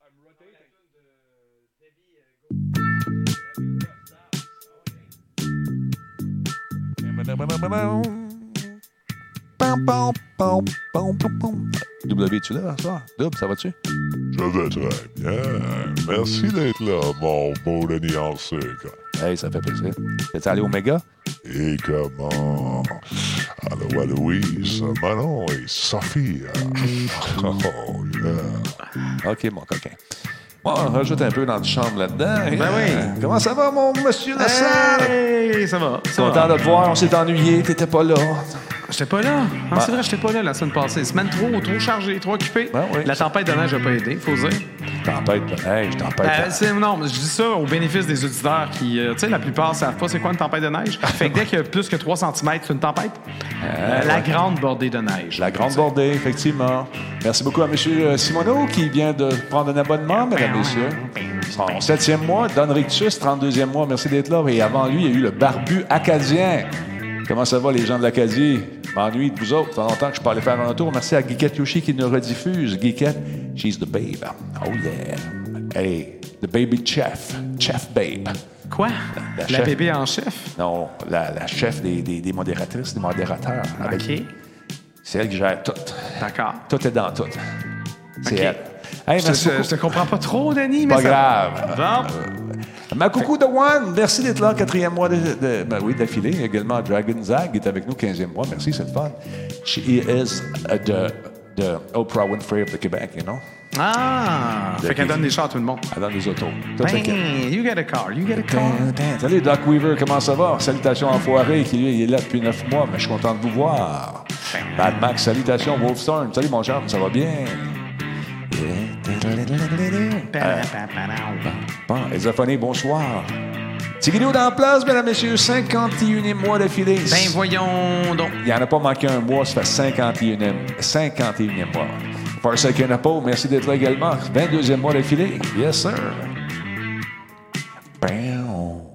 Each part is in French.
I'm rotating. W, es-tu là, ça? Va-tu? Très bien. Merci d'être là, mon beau Denis Arsec. Hey, ça fait plaisir. T'es allé au méga? Et comment? Allô, Louise, Manon et Sophie. Oh, yeah. OK, mon coquin. Bon, on rajoute un peu dans le chambre là-dedans. Ben oui. Comment ça va, mon monsieur Lassalle? Hey, ça va. Ça Content va. de te voir, on s'est ennuyé, t'étais pas là. J'étais pas là. Ah, C'est vrai, j'étais pas là la semaine passée. Semaine trop, trop chargée, trop occupée. Ben oui. La tempête de neige n'a pas aidé, faut dire. Tempête, hey, je tempête. Euh, c'est- non, mais je dis ça au bénéfice des auditeurs qui, euh, tu sais, la plupart savent pas c'est quoi une tempête de neige. fait que dès qu'il y a plus que 3 cm, c'est une tempête. Euh, La grande bordée de neige. La grande bordée, effectivement. Merci beaucoup à M. Simoneau qui vient de prendre un abonnement, mesdames et messieurs. Son septième mois, Don Rictus, 32e mois, merci d'être là. Et avant lui, il y a eu le barbu acadien. Comment ça va, les gens de l'Acadie? M'ennuie de vous autres. Ça fait longtemps que je parlais faire un tour. Merci à Geekette Yoshi qui nous rediffuse. Geekette, she's the babe. Oh yeah. Hey, the baby chef. Chef babe. Quoi? La La, chef. bébé en chef? Non, la, la chef des, des, des modératrices, des modérateurs. Avec- OK. C'est elle qui gère tout. D'accord. Tout est dans tout. C'est elle. Hey, Je te, je te comprends pas trop, Denis, mais Pas ça- grave. Bon. Ma coucou de One, merci d'être là, quatrième mois de, de- ben oui, d'affilée. Également Dragon Zag est avec nous, 15e mois. Merci, c'est le fun. She is uh, the, the Oprah Winfrey of the Québec, you know? Ah! Fait qu'elle donne des chats à tout le monde. Elle donne des autos. Hey, you get a car, you get a car. Salut Doc Weaver, comment ça va? Salutations Enfoiré, qui lui, il est là depuis neuf mois, mais je suis content de vous voir. Mad Max, salutations Wolfstorm. Salut mon ça va bien? Bon, Esophonie, bonsoir. Tigidou dans la place, mesdames, messieurs, 51e mois d'affilée. Ben voyons donc. Il n'y en a pas manqué un mois, ça fait 51e, 51e mois. Forsaken Apple, merci d'être là également. 22e mois d'affilée. Yes, sir. Bam.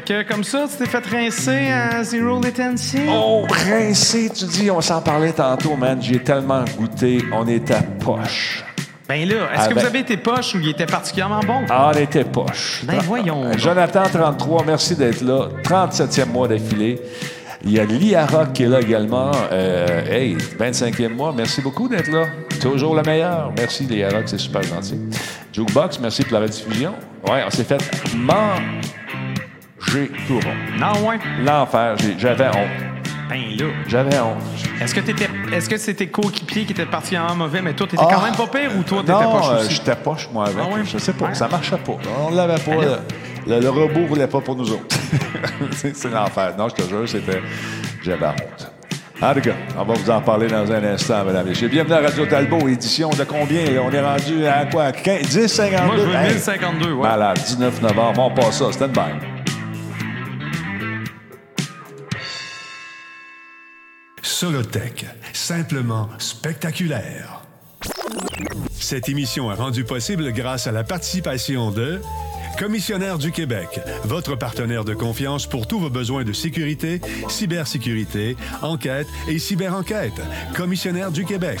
Fait que comme ça, tu t'es fait rincer à Zero Latency? Oh, rincé, tu dis, on s'en parlait tantôt, man. J'ai tellement goûté, on était à poche. Ben là, est-ce que vous avez été poche ou il était particulièrement bon? Ah, on était poche. Ben voyons. Jonathan, 33, merci d'être là. 37e mois d'affilée. Il y a Liara qui est là également. Euh, hey, 25e mois, merci beaucoup d'être là. Toujours le meilleur. Merci Liara, c'est super gentil. Jukebox, merci pour la rediffusion. Ouais, on s'est fait manger tout rond. Non, ouais. L'enfer, j'ai- j'avais honte. Ben là. J'avais honte. Est-ce que t'étais, est-ce que c'était coéquipier qui était particulièrement mauvais, mais toi, t'étais Ah. quand même pas pire ou toi, t'étais Non, poche euh, aussi? j'étais poche, moi, avec. Ah ouais? Je sais pas, Ouais. ça marchait pas. On l'avait pas. Le, le- le robot voulait pas pour nous autres. c'est c'est l'enfer. Non, je te jure, c'était... J'avais honte. En tout cas, on va vous en parler dans un instant, mesdames et messieurs. Bienvenue à Radio Talbot, édition de combien? là? On est rendu à quoi? 15, 10, 52? Moi, je veux Hey, 1052, ouais. Malade, 19 novembre, on passe ça, stand by. Solotech, simplement spectaculaire. Cette émission est rendue possible grâce à la participation de Commissionnaire du Québec, votre partenaire de confiance pour tous vos besoins de sécurité, cybersécurité, enquête et cyberenquête. Commissionnaire du Québec.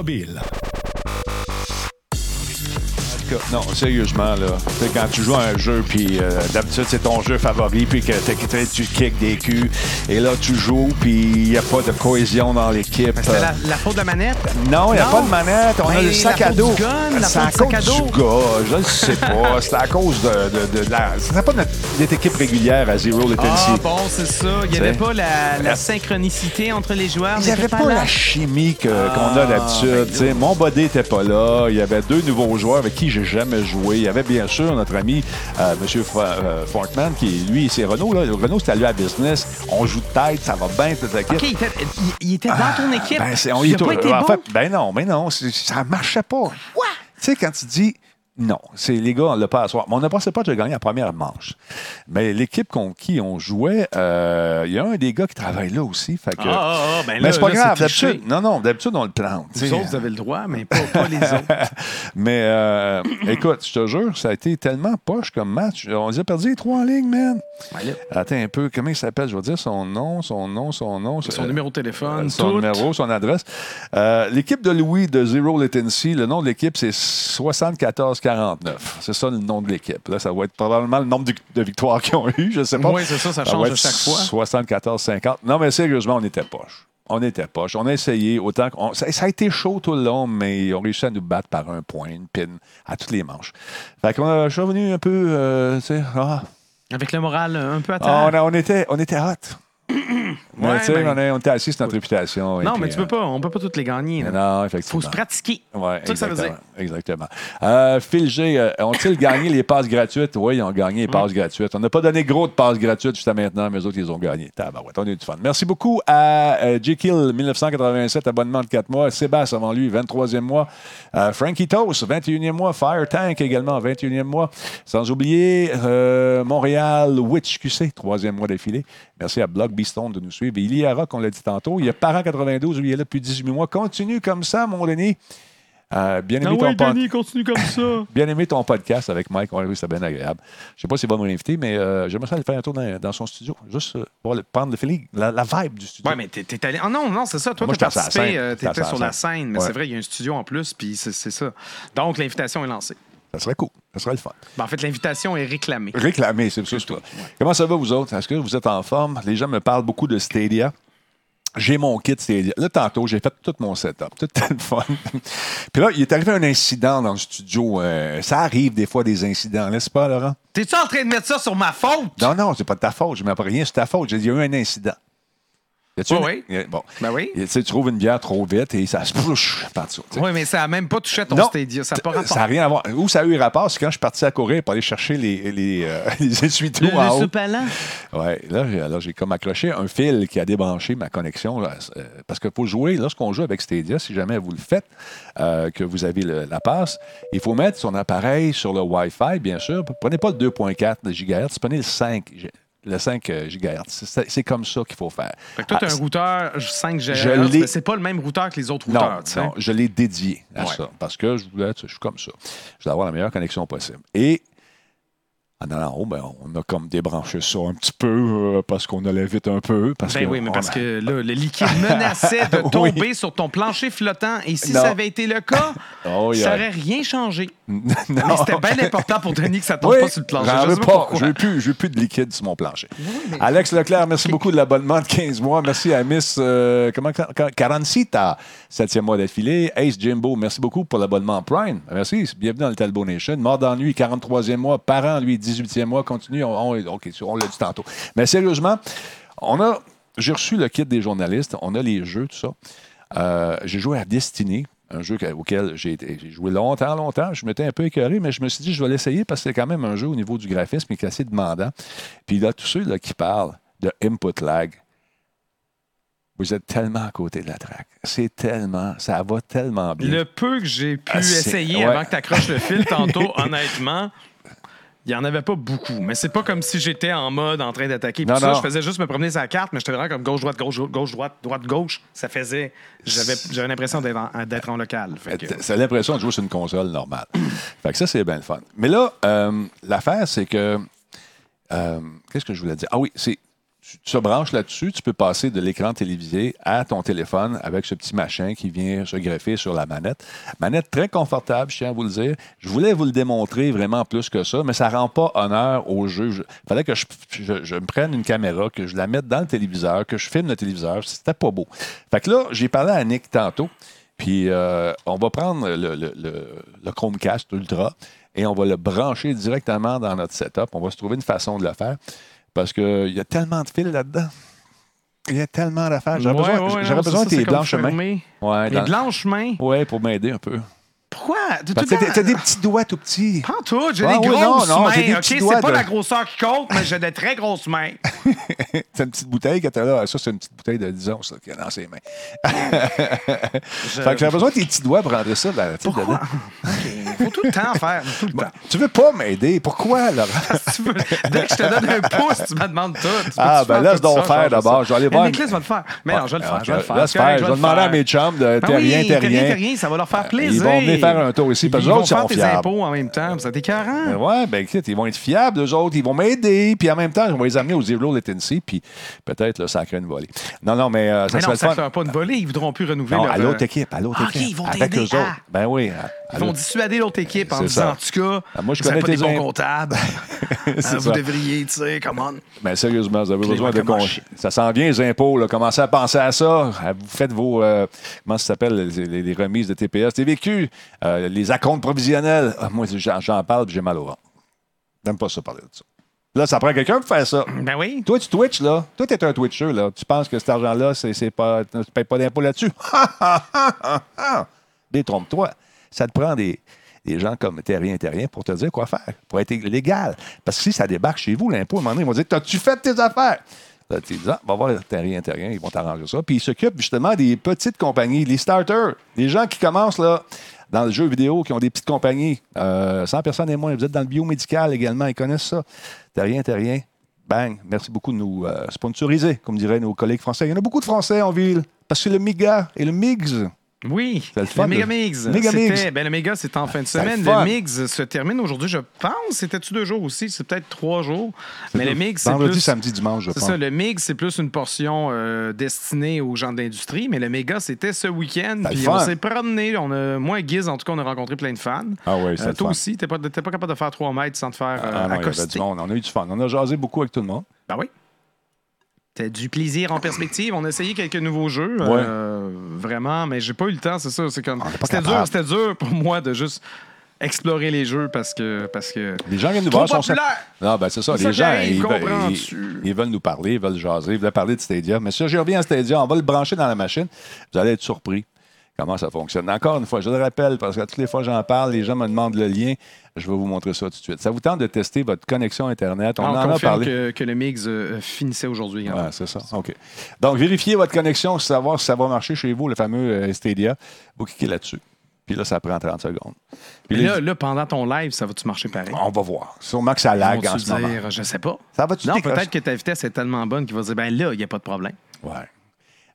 En tout cas, Non, sérieusement, là. Tu sais, quand tu joues à un jeu, puis euh, d'habitude, c'est ton jeu favori, puis que tu kicks des culs, et là, tu joues, puis il n'y a pas de cohésion dans l'équipe. C'était la, la faute de la manette? Non, il n'y a Non. pas de manette. On a le sac à dos. C'est à cause du gars. Je ne sais pas. C'est à cause de, de, de la. C'est pas notre, notre équipe régulière à Zero Latency. Ah bon, c'est ça. Il n'y avait pas la, la synchronicité entre les joueurs. Il n'y avait pas là. la chimie qu'on a Ah, d'habitude. ben. Mon body n'était pas là. Il y avait deux nouveaux joueurs avec qui j'ai j'ai jamais joué. Il y avait bien sûr notre ami euh, M. Euh, Fortman, qui lui, c'est Renault. Là. Renault, c'est allé à business. On joue de tête, ça va bien, toute OK, il était, il- il était dans ton équipe. Ben, c'est- on il y a pas est été en fait, ben non, mais non, ça marchait pas. Quoi? Tu sais, quand tu dis non, c'est les gars, on l'a pas à soir. Mais on ne pensait pas que j'ai gagné la première manche. Mais l'équipe contre qui on jouait, euh, il y a un des gars qui travaille là aussi. Fait que, Ah, ah, ah, ben mais c'est pas là, grave, d'habitude. Non, non, d'habitude, on le plante. Vous autres, vous avez le droit, mais pas, pas les autres. Mais euh, écoute, je te jure, ça a été tellement poche comme match. On les a perdu les trois en ligne, man. Attends un peu, comment il s'appelle? Je vais dire son nom, son nom, son nom. Son Euh, numéro de téléphone, son tout. numéro, son adresse. L'équipe de Louis de Zero Latency, le nom de l'équipe, c'est 7449. C'est ça le nom de l'équipe. Là, ça va être probablement le nombre de, victoires qu'ils ont eu, je sais pas. Oui, c'est ça, ça change à chaque fois. 74-50. Non, mais sérieusement, on était poche. On était poche. On a essayé autant qu'on. Ça, ça a été chaud tout le long, mais ils ont réussi à nous battre par un point, une pin, à toutes les manches. Fait qu'on a, je suis revenu un peu, euh, tu sais, ah, Avec le moral un peu à ah, terre. on, a- on était, on était hot. Mais, Ouais, tu sais, on, est- on était assis sur notre réputation. et non, puis, mais tu euh, peux pas, on peut pas toutes les gagner. là. Non, Faut effectivement. se pratiquer. Ouais, C'est ça que ça veut dire. exactement. Exactement. Euh, Phil G, euh, ont-ils gagné les passes gratuites? Oui, ils ont gagné les passes gratuites. On n'a pas donné gros de passes gratuites jusqu'à maintenant, mais eux autres, ils ont gagné. Tabarouette, on a eu du fun. Merci beaucoup à euh, J. Kill, 1987, abonnement de 4 mois. Sébastien, avant lui, 23e mois. Euh, Frankie Toast, 21e mois. Fire Tank, également, 21e mois. Sans oublier euh, Montréal Witch QC, 3e mois d'affilée. Merci à Block Beastone de nous suivre. Et Iliara, qu'on l'a dit tantôt. Il y a Parent 92, lui, il est là depuis 18 mois. Continue comme ça, mon Denis. Euh, bien aimé ton pod- continue comme ça. Bien aimé ton podcast avec Mike. Ouais, oui, c'est bien agréable. Je ne sais pas s'il va me réinviter, mais euh, j'aimerais ça aller faire un tour dans, dans son studio. Juste euh, pour le- prendre le feeling, la, la vibe du studio. Ouais, mais t'es allé. Ah non, non, c'est ça. Toi, tu participé. euh, T'étais sur la scène. scène, mais Ouais. c'est vrai, il y a un studio en plus, puis c'est ça. Donc, l'invitation est lancée. Ça serait cool. Ça serait le fun. Ben, en fait, l'invitation est réclamée. Réclamer, c'est ça. c'est ça. Comment ça va, vous autres? Est-ce que vous êtes en forme? Les gens me parlent beaucoup de Stadia. J'ai mon kit Stadia. Là, tantôt, j'ai fait tout mon setup. Tout le fun. Puis là, il est arrivé un incident dans le studio. Euh, ça arrive des fois, des incidents, n'est-ce pas, Laurent? T'es-tu en train de mettre ça sur ma faute? Non, non, c'est pas de ta faute. Je ne mets pas rien sur ta faute. J'ai dit, il y a eu un incident. Oui, oui. Bon. Ben oui. Tu sais, tu trouves une bière trop vite et ça se bouche partout. Oui, mais ça n'a même pas touché à ton Non. Stadia. Ça n'a pas rapport. Ça n'a rien à voir. Où ça a eu rapport, c'est quand je suis parti à courir pour aller chercher les, les, euh, les essuie-tout Le, en le haut. sous-palant. Ouais, là, j'ai- alors, j'ai comme accroché un fil qui a débranché ma connexion. là, euh, parce que pour jouer, lorsqu'on joue avec Stadia, si jamais vous le faites, euh, que vous avez le- la passe, il faut mettre son appareil sur le Wi-Fi, bien sûr. Prenez pas le 2.4 GHz, prenez le 5 G- le 5 GHz. C'est comme ça qu'il faut faire. Fait que toi, tu as Ah, un routeur 5 GHz, mais c'est pas le même routeur que les autres routeurs. non, je l'ai dédié à Ouais. ça parce que je voulais, je suis comme ça. Je voulais avoir la meilleure connexion possible. Et en allant haut, ben, on a comme débranché ça un petit peu euh, parce qu'on allait vite un peu. Parce Ben que oui, mais parce a- que là, le liquide menaçait de Oui. tomber sur ton plancher flottant. Et si Non. ça avait été le cas, Oh, yeah. ça n'aurait rien changé. Mais c'était bien important pour Denis que ça tombe Oui, pas sur le plancher. Je veux pas. Je veux plus, je veux plus de liquide sur mon plancher. Alex Leclerc, merci beaucoup de l'abonnement de 15 mois. Merci à Miss euh, comment, Carancita, 7e mois d'affilée. Ace Jimbo, merci beaucoup pour l'abonnement Prime. Merci. Bienvenue dans le Talbot Nation. Mort d'ennui, 43e mois. Parent, lui, 18e mois. Continue. On, on- OK, on l'a dit tantôt. Mais sérieusement, on a. J'ai reçu le kit des journalistes. On a les jeux, tout ça. Euh, j'ai joué à Destiny, un jeu que- auquel j'ai joué longtemps, longtemps. Je m'étais un peu écœuré, mais je me suis dit, je vais l'essayer parce que c'est quand même un jeu au niveau du graphisme qui est assez demandant. Puis là, tous ceux là, qui parlent de input lag, vous êtes tellement à côté de la traque. C'est tellement, ça va tellement bien. Le peu que j'ai pu Ah, essayer ouais. avant que tu accroches le fil tantôt, honnêtement, il n'y en avait pas beaucoup. Mais c'est pas comme si j'étais en mode en train d'attaquer. Puis Non, ça, non. je faisais juste me promener sa carte, mais j'étais vraiment comme gauche-droite, gauche, gauche-droite, droite-gauche. Ça faisait. J'avais j'avais l'impression d'être en, d'être en local. C'est l'impression de jouer sur une console normale. fait que ça, c'est bien le fun. Mais là, euh, l'affaire, c'est que. euh, Qu'est-ce que je voulais dire? Ah oui, c'est. Tu te branches là-dessus, tu peux passer de l'écran télévisé à ton téléphone avec ce petit machin qui vient se greffer sur la manette. Manette très confortable, je tiens à vous le dire. Je voulais vous le démontrer vraiment plus que ça, mais ça ne rend pas honneur au jeu. Il fallait que je, me prenne une caméra, que je la mette dans le téléviseur, que je filme le téléviseur. C'était pas beau. Fait que là, j'ai parlé à Nick tantôt. Puis euh, on va prendre le Chromecast Ultra et on va le brancher directement dans notre setup. On va se trouver une façon de le faire parce qu'il y a tellement de fils là-dedans. Il y a tellement d'affaires. J'aurais Ouais, besoin, ouais, j'aurais non, besoin ça, de tes mains. fermé. Ouais, Les dans- blanches mains, ouais, pour m'aider un peu. Pourquoi? T'as- des petits doigts tout petits. Pas en tout, j'ai Ah des oui, non, grosses mains. des OK, c'est pas de- la grosseur qui compte, mais j'ai de très grosses mains. C'est une petite bouteille que t'as là. Ça, c'est une petite bouteille de 10 onces là, qu'il y a dans ses mains. Fait que j'avais besoin de tes petits doigts pour rentrer ça là, Pourquoi? OK, faut tout le temps faire, tout le temps. Tu veux pas m'aider? Pourquoi, Laurent? Veux- Dès que je te donne un pouce, tu me demandes tout. Tu Ah, ben laisse donc faire d'abord. Je vais aller voir- Nicolas va le faire. Mais non, je vais le faire, je vais le faire. Laisse. Je vais demander à mes chums de Ah t'es rien, oui, t'es t'es rien, t'es rien. rien, ça va leur faire Ils plaisir. vont venir faire un tour ici, parce Ils que vont autres sont faire tes impôts en même temps, ça t'écœurant. Ben ouais, ben écoute, ils vont être fiables, eux autres, ils vont m'aider, puis en même temps, je vais les amener au Zero Latency, puis peut-être, ça crée une volée. Non, non, mais euh, ça ne fera pas une volée, ils voudront plus renouveler à l'autre euh, équipe, à l'autre Ah, équipe. ils vont avec t'aider. eux autres. Ah. Ben oui. Ils vont dissuader l'autre équipe en disant, ça. en tout cas, Ah, moi, je vous connais pas des bons comptables. Ah, vous ça. devriez, tu sais, come on. Ben sérieusement, vous avez besoin de con... Ça s'en vient, les impôts. Là. Commencez à penser à ça. Vous faites vos. euh, comment ça s'appelle, les, les- les remises de TPS, TVQ, euh, les acomptes provisionnels. Ah, moi, j'en, parle j'ai mal au ventre. J'aime pas ça parler de ça. Là, ça prend quelqu'un pour faire ça. Ben oui. Toi, tu Twitch, là. Toi, t'es un Twitcher, là. Tu penses que cet argent-là, c'est, pas. Tu payes pas d'impôt là-dessus. Détrompe-toi. Ça te prend des, des gens comme Terrien Terrien pour te dire quoi faire, pour être légal. Parce que si ça débarque chez vous, l'impôt, à un moment donné, ils vont dire T'as-tu fait tes affaires? Là, tu dis, ah, va voir Terrien Terrien, ils vont t'arranger ça. Puis ils s'occupent justement des petites compagnies, les starters, les gens qui commencent, là. Dans le jeu vidéo, qui ont des petites compagnies, euh, 100 personnes et moins, vous êtes dans le biomédical également, ils connaissent ça. Terrien, Terrien, Bang. Merci beaucoup de nous euh, sponsoriser, comme diraient nos collègues français. Il y en a beaucoup de Français en ville. Parce que le MIGA et le MIGS, Oui, C'est le le, fun, Mega le- Mix. Mega C'était- Mix. Ben, le Mega, c'est en fin de C'est le semaine. fun. Le Mix se termine aujourd'hui, je pense. C'était-tu deux jours aussi? C'est peut-être trois jours. Mais le Mix, c'est vendredi, plus... samedi, dimanche, je C'est pense. ça, le Mix, c'est plus une portion euh, destinée aux gens de l'industrie, mais le méga, c'était ce week-end. Puis le on s'est promené. On a, moi et Giz, en tout cas, on a rencontré plein de fans. Ah oui, c'est Euh, le toi fun. aussi, t'es pas, pas capable de faire trois mètres sans te faire euh, Ah non, il y avait accoster. du monde. On a eu du fun. On a jasé beaucoup avec tout le monde. Ben oui. T'as du plaisir en perspective. On a essayé quelques nouveaux jeux, Ouais. euh, vraiment, mais j'ai pas eu le temps, c'est ça. C'est comme c'était dur, c'était dur pour moi de juste explorer les jeux parce que parce que Les gens viennent nous voir. sont-! Non, ben c'est ça. Les gens, ils veulent nous parler, ils veulent jaser, ils veulent parler de Stadia. Mais si je reviens à Stadia, on va le brancher dans la machine. Vous allez être surpris comment ça fonctionne. Encore une fois, je le rappelle, parce que toutes les fois que j'en parle, les gens me demandent le lien. Je vais vous montrer ça tout de suite. Ça vous tente de tester votre connexion Internet? On on, en a parlé. que, que le mix euh, finissait aujourd'hui. Ouais, c'est ça. OK. Donc, vérifiez votre connexion, savoir si ça va marcher chez vous, le fameux euh, Stadia. Vous cliquez là-dessus. Puis là, ça prend 30 secondes. Puis là, là, pendant ton live, ça va-tu marcher pareil? on va voir. Sûrement que ça lag en ce moment. dire, je sais pas. Ça va-tu Non, peut-être que ta vitesse est tellement bonne qu'il va dire, ben là, il n'y a pas de problème. Ouais.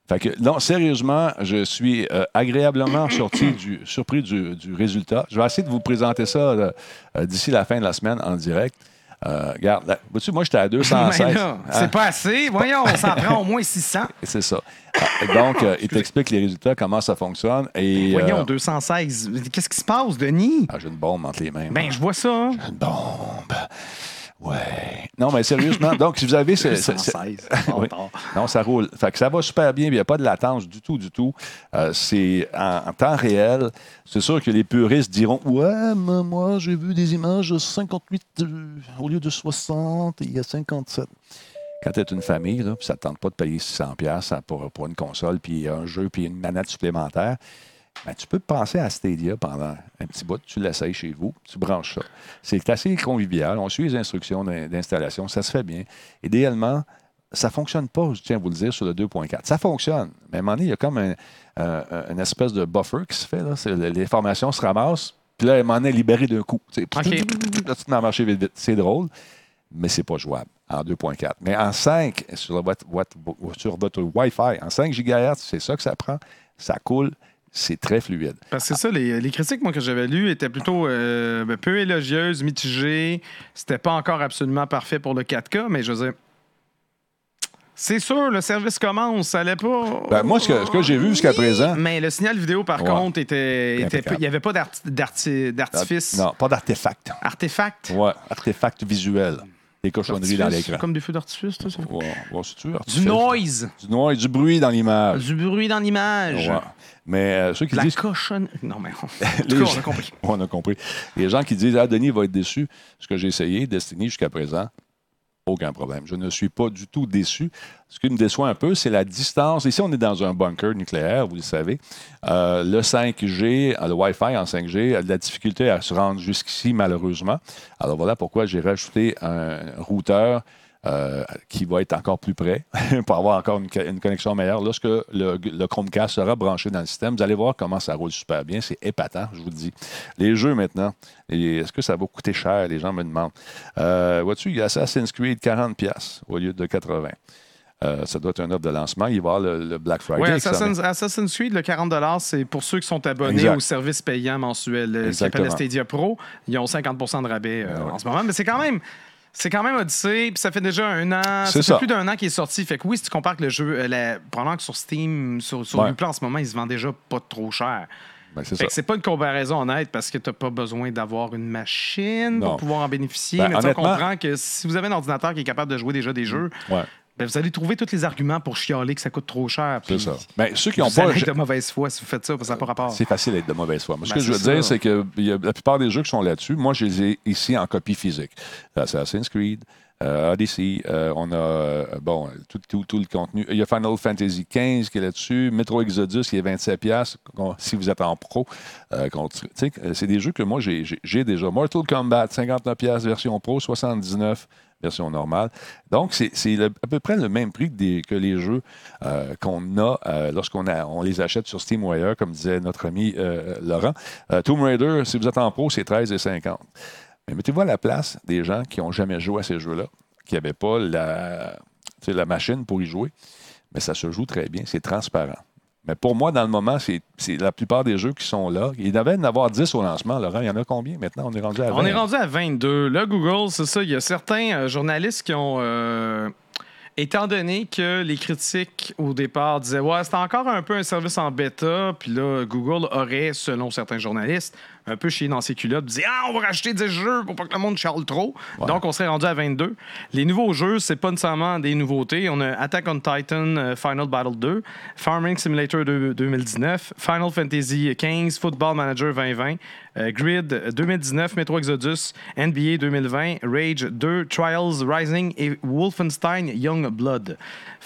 Fait que, non, sérieusement, je suis euh, agréablement sorti du, surpris du, du résultat. Je vais essayer de vous présenter ça euh, euh, d'ici la fin de la semaine en direct. Euh, regarde, là, vois-tu, moi, j'étais à 216. Mais là, Hein? c'est pas assez. Voyons, on s'en prend au moins 600. C'est ça. Donc, il t'explique les résultats, comment ça fonctionne. Et, Voyons, euh, 216. Qu'est-ce qui se passe, Denis? ah, j'ai une bombe entre les mains. Ben, je vois ça. Une bombe. Ouais. Non, mais sérieusement, donc, si vous avez... ce- ce- ce- 216. Oui. Non, ça roule. Fait que ça va super bien. Il n'y a pas de latence du tout, du tout. Euh, c'est en, en temps réel. C'est sûr que les puristes diront Ouais, mais moi, j'ai vu des images de 58 euh, au lieu de 60, il y a 57. Quand tu es une famille, là, ça ne te tente pas de payer 600$ pour, pour une console, puis un jeu, puis une manette supplémentaire, ben, tu peux penser à Stadia pendant un petit bout. Tu l'essayes chez vous, tu branches ça. C'est assez convivial. On suit les instructions d'in- d'installation. Ça se fait bien. Idéalement, ça ne fonctionne pas, je tiens à vous le dire, sur le 2.4. Ça fonctionne. Mais à un moment donné, il y a comme un, un- un- une espèce de buffer qui se fait. Là. Les formations se ramassent. Puis là, à un moment donné, libéré d'un coup. Tu marcher vite, vite. C'est drôle, mais c'est pas jouable en 2.4. Mais en 5, sur votre, votre- sur votre Wi-Fi, en 5 GHz, c'est ça que ça prend. Ça coule. C'est très fluide. Parce que c'est ça, les, les critiques moi, que j'avais lues étaient plutôt euh, ben, peu élogieuses, mitigées. C'était pas encore absolument parfait pour le 4K, mais je veux dire. C'est sûr, le service commence, ça allait pas. Ben, moi, ce que, ce que j'ai vu jusqu'à présent. Mais le signal vidéo, par Ouais. contre, était, il n'y avait pas d'arti- d'arti- d'artifice. Non, pas d'artefact. Artefact? Ouais, artefact visuel. Des cochonneries dans l'écran. Comme des feux d'artifice, tout ça. Ouais, ouais, tu Du artifice. noise. Du noise, du bruit dans l'image. Du bruit dans l'image. Ouais. Mais euh, ceux qui La disent. cochonne. Non, mais on, en tout Les cas, gens- on a compris. On a compris. Les gens qui disent Ah, Denis va être déçu. Ce que j'ai essayé, Destiny jusqu'à présent, aucun problème. Je ne suis pas du tout déçu. Ce qui me déçoit un peu, c'est la distance. Ici, on est dans un bunker nucléaire, vous le savez. Euh, le 5G, euh, le Wi-Fi en 5G a de la difficulté à se rendre jusqu'ici, malheureusement. Alors voilà pourquoi j'ai rajouté un routeur euh, qui va être encore plus près pour avoir encore une, une connexion meilleure. Lorsque le, le, Chromecast sera branché dans le système, vous allez voir comment ça roule super bien. C'est épatant, je vous le dis. Les jeux maintenant, est-ce que ça va coûter cher? Les gens me demandent. Euh, Vois-tu, il y a Assassin's Creed 40$ au lieu de 80$. Euh, ça doit être un offre de lancement. Il va y avoir le, le Black Friday. Oui, Assassin's, Assassin's, Creed, le 40 c'est pour ceux qui sont abonnés Exact. au service payant mensuel qui s'appelle le Stadia Pro. Ils ont 50% de rabais euh, en ce moment. Mais c'est quand même. C'est quand même Odyssey, puis ça fait déjà un an. Ça fait plus d'un an qu'il est sorti. Fait que oui, si tu compares que le jeu, euh, la- probablement que sur Steam, sur, sur Ouais. Uplay en ce moment, il se vend déjà pas trop cher. Ben, c'est pas une comparaison honnête parce que tu n'as pas besoin d'avoir une machine Non. pour pouvoir en bénéficier. Ben, mais tu sais, on honnêtement- comprend que si vous avez un ordinateur qui est capable de jouer déjà des jeux, Ouais, ben, vous allez trouver tous les arguments pour chialer que ça coûte trop cher. c'est ça. Ben, ceux qui n'ont pas. allez être de mauvaise foi si vous faites ça, parce que ça n'a pas rapport. C'est facile d'être de mauvaise foi. Ce Ben, que je veux dire, c'est que il y a- la plupart des jeux qui sont là-dessus, moi, je les ai ici en copie physique. Assassin's Creed, euh, Odyssey, euh, on a, euh, bon, tout, tout- tout le contenu. Il y a Final Fantasy XV qui est là-dessus, Metro Exodus qui est 27$, piastres, qu'on- si vous êtes en pro. Euh, c'est des jeux que moi, j'ai- déjà. Mortal Kombat, 59$, piastres, version pro, 79$. Version normale. Donc, c'est à peu près le même prix que, les jeux euh, qu'on a euh, lorsqu'on les achète sur Steam ou ailleurs, comme disait notre ami euh, Laurent. Tomb Raider, si vous êtes en pro, c'est 13,50. Mais mettez-vous à la place des gens qui n'ont jamais joué à ces jeux-là, qui n'avaient pas la machine pour y jouer. Mais ça se joue très bien, c'est transparent. Mais pour moi, dans le moment, c'est c'est la plupart des jeux qui sont là. Il devait en avoir 10 au lancement, Laurent. Il y en a combien maintenant? On est rendu à 20. On est rendu à 22. Là, Google, c'est ça. Il y a certains euh, journalistes qui ont. euh, étant donné que les critiques au départ disaient Ouais, c'était encore un peu un service en bêta, puis là, Google aurait, selon certains journalistes, un peu chié dans ses culottes, disait Ah, on va racheter des jeux pour pas que le monde charle trop. Donc, on serait rendu à 22. Les nouveaux jeux, c'est pas nécessairement des nouveautés. On a Attack on Titan euh, Final Battle 2, Farming Simulator 2 2019, Final Fantasy XV, Football Manager 2020, euh, Grid 2019, Metro Exodus, NBA 2020, Rage 2, Trials Rising et Wolfenstein Young Blood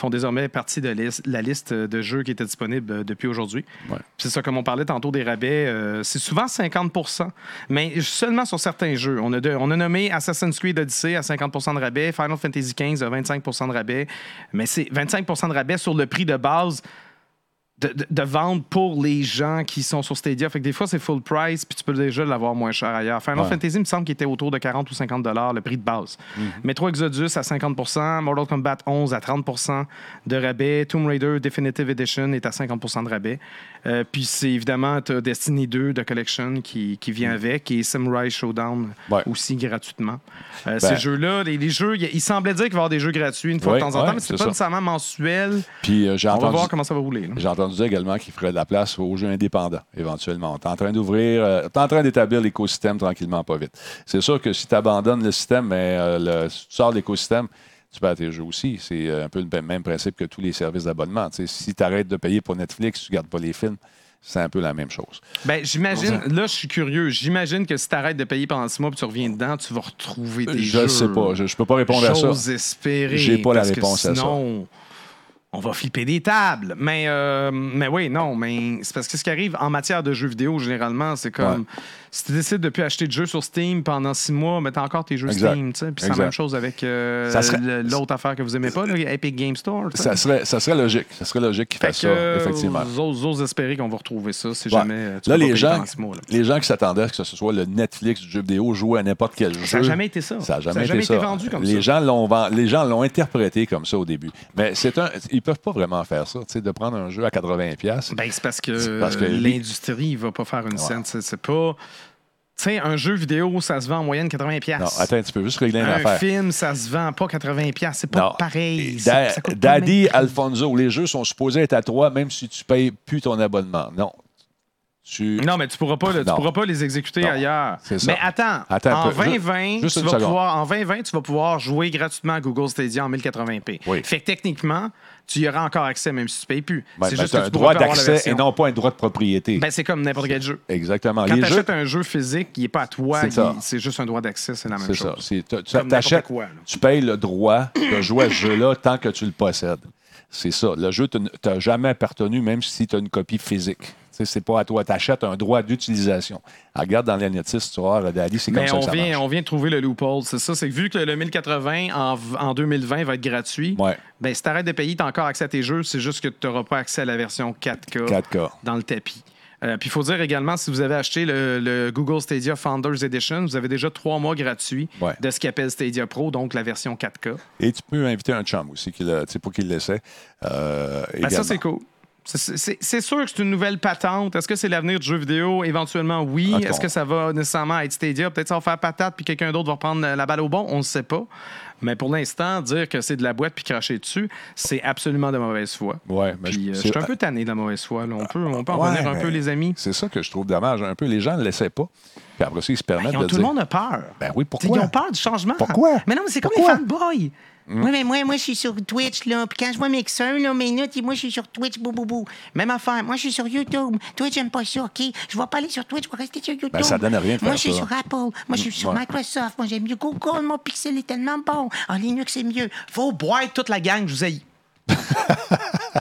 font désormais partie de la liste de jeux qui était disponible euh, depuis aujourd'hui. Ouais. C'est ça, comme on parlait tantôt des rabais, euh, c'est souvent 50 mais seulement sur certains jeux. On a, on a nommé Assassin's Creed Odyssey à 50% de rabais, Final Fantasy XV à 25% de rabais, mais c'est 25% de rabais sur le prix de base de, de- de vente pour les gens qui sont sur Stadia. Fait que des fois, c'est full price, puis tu peux déjà l'avoir moins cher ailleurs. Final Ouais. Fantasy, il me semble qu'il était autour de 40 ou 50 le prix de base. Metro Exodus à 50% Mortal Kombat 11 à 30% de rabais. Tomb Raider Definitive Edition est à 50% de rabais. Euh, puis c'est évidemment t'as Destiny 2 de Collection qui, qui vient avec et Samurai Showdown Ouais. aussi gratuitement. Euh, Ben- ces jeux-là, les, les jeux, il, semblait dire qu'il va y avoir des jeux gratuits une fois de temps en temps, mais c'est pas ça. nécessairement mensuel. Puis euh, On va voir comment ça va rouler. là. J'ai entendu dire également qu'il ferait de la place aux jeux indépendants, éventuellement. Tu es en train d'ouvrir, euh, tu en train d'établir l'écosystème tranquillement, pas vite. C'est sûr que si tu abandonnes le système, mais euh, le- si tu sors de l'écosystème, tu perds tes jeux aussi. C'est euh, un peu le même principe que tous les services d'abonnement. Si tu arrêtes de payer pour Netflix, tu ne gardes pas les films, c'est un peu la même chose. Ben, j'imagine, là, je suis curieux. J'imagine que si tu arrêtes de payer pendant six mois puis tu reviens dedans, tu vas retrouver tes Je jeux. ne sais pas. Je ne peux pas répondre à ça. J'ai pas la que réponse à ça. On va flipper des tables. Mais, euh, mais oui, non, mais c'est parce que ce qui arrive en matière de jeux vidéo, généralement, c'est comme Ouais. si tu décides de plus acheter de jeux sur Steam pendant six mois, mais t'as encore tes jeux Exact. Steam. tu sais. Puis c'est la même chose avec euh, serait- l'autre affaire que vous aimez pas, là, Epic Game Store. Ça serait, ça serait logique. Ça serait logique qu'ils fassent ça, effectivement. Osez espérer qu'on va retrouver ça si Ouais. jamais euh, tu Là, les gens, mois, là. les gens qui s'attendaient à ce que ce soit le Netflix du jeu vidéo, jouer à n'importe quel jeu. Ça n'a jamais été ça. Ça n'a jamais, Ça a été, ça. vendu comme les ça. Gens l'ont, les gens l'ont interprété comme ça au début. Mais c'est un, ils peuvent pas vraiment faire ça, tu sais, de prendre un jeu à 80$. pièces. Ben, c'est parce que, parce l'industrie ne va pas faire une scène. C'est pas. Tu sais, un jeu vidéo, ça se vend en moyenne 80$. piastres. non, attends, tu peux juste régler une Un affaire. film, ça se vend pas 80$. piastres. C'est pas Non. pareil. Da- Ça- ça Daddy. Alfonso, les jeux sont supposés être à toi même si tu payes plus ton abonnement. Non. tu. Non, mais tu pourras pas, le- tu Non. pourras pas les exécuter Non, ailleurs. c'est ça. Mais attends, Attends un en peu. Ju- 2020, juste tu vas pouvoir, en 2020, tu vas pouvoir jouer gratuitement à Google Stadia en 1080p. Oui. Fait que techniquement, tu y auras encore accès même si tu payes plus. Ben, c'est ben, juste que un tu pourras droit d'accès et non pas un droit de propriété. Ben, c'est comme n'importe quel jeu. Exactement. Quand tu jeux, achètes un jeu physique, il n'est pas à toi, C'est ça. juste un droit d'accès, c'est la même chose. ça. C'est- tu- tu Comme achètes- quoi, tu payes le droit de jouer à ce jeu-là tant que tu le possèdes. C'est ça. Le jeu ne t'a jamais appartenu, même si tu as une copie physique. C'est pas à toi. Tu achètes un droit d'utilisation. Ah, Regarde dans l'Anétis, tu vois, Dali, c'est comme Mais ça on que ça vient, marche. on vient de trouver le loophole. C'est ça, c'est que vu que le 1080 en, en 2020 va être gratuit, Ouais. ben, si tu arrêtes de payer, tu as encore accès à tes jeux. C'est juste que tu n'auras pas accès à la version 4K, 4K. dans le tapis. Euh, puis il faut dire également, si vous avez acheté le, le Google Stadia Founders Edition, vous avez déjà trois mois gratuits Ouais. de ce qu'ils appellent Stadia Pro, donc la version 4K. Et tu peux inviter un chum aussi qui le- pour qu'il l'essaie. Euh, Ben, ça, c'est cool. C'est- sûr que c'est une nouvelle patente. Est-ce que c'est l'avenir du jeu vidéo? Éventuellement, oui. Est-ce que ça va nécessairement être Stadia? Peut-être ça va faire patate puis quelqu'un d'autre va prendre la balle au bon? On ne sait pas. Mais pour l'instant, dire que c'est de la boîte puis cracher dessus, c'est absolument de mauvaise foi. Ouais, mais Puis, euh, c'est- je suis un peu tanné de la mauvaise foi. là. On peut, on peut en Ouais, revenir un peu, les amis. C'est ça que je trouve dommage. Un peu, les gens ne l'essaient pas. Puis après ça, ils se permettent Ils ont- de tout dire... le monde a peur. Ben oui, pourquoi? Ils ont peur du changement. Pourquoi? Mais non, mais c'est comme les fanboys. Oui, mais moi, moi, je suis sur Twitch, là. Puis quand je vois Mixer, là, mes notes, et moi, je suis sur Twitch, bou, bou, bou. Même affaire. Moi, je suis sur YouTube. Twitch, j'aime pas ça, OK? Je vais pas aller sur Twitch, je vais rester sur YouTube. Ben, ça donne rien de Moi, je suis sur Apple. Moi, je suis sur ouais. Microsoft. Moi, j'aime mieux Google. Mon Pixel est tellement bon. En Linux, c'est mieux. Faut boire toute la gang, je vous ai.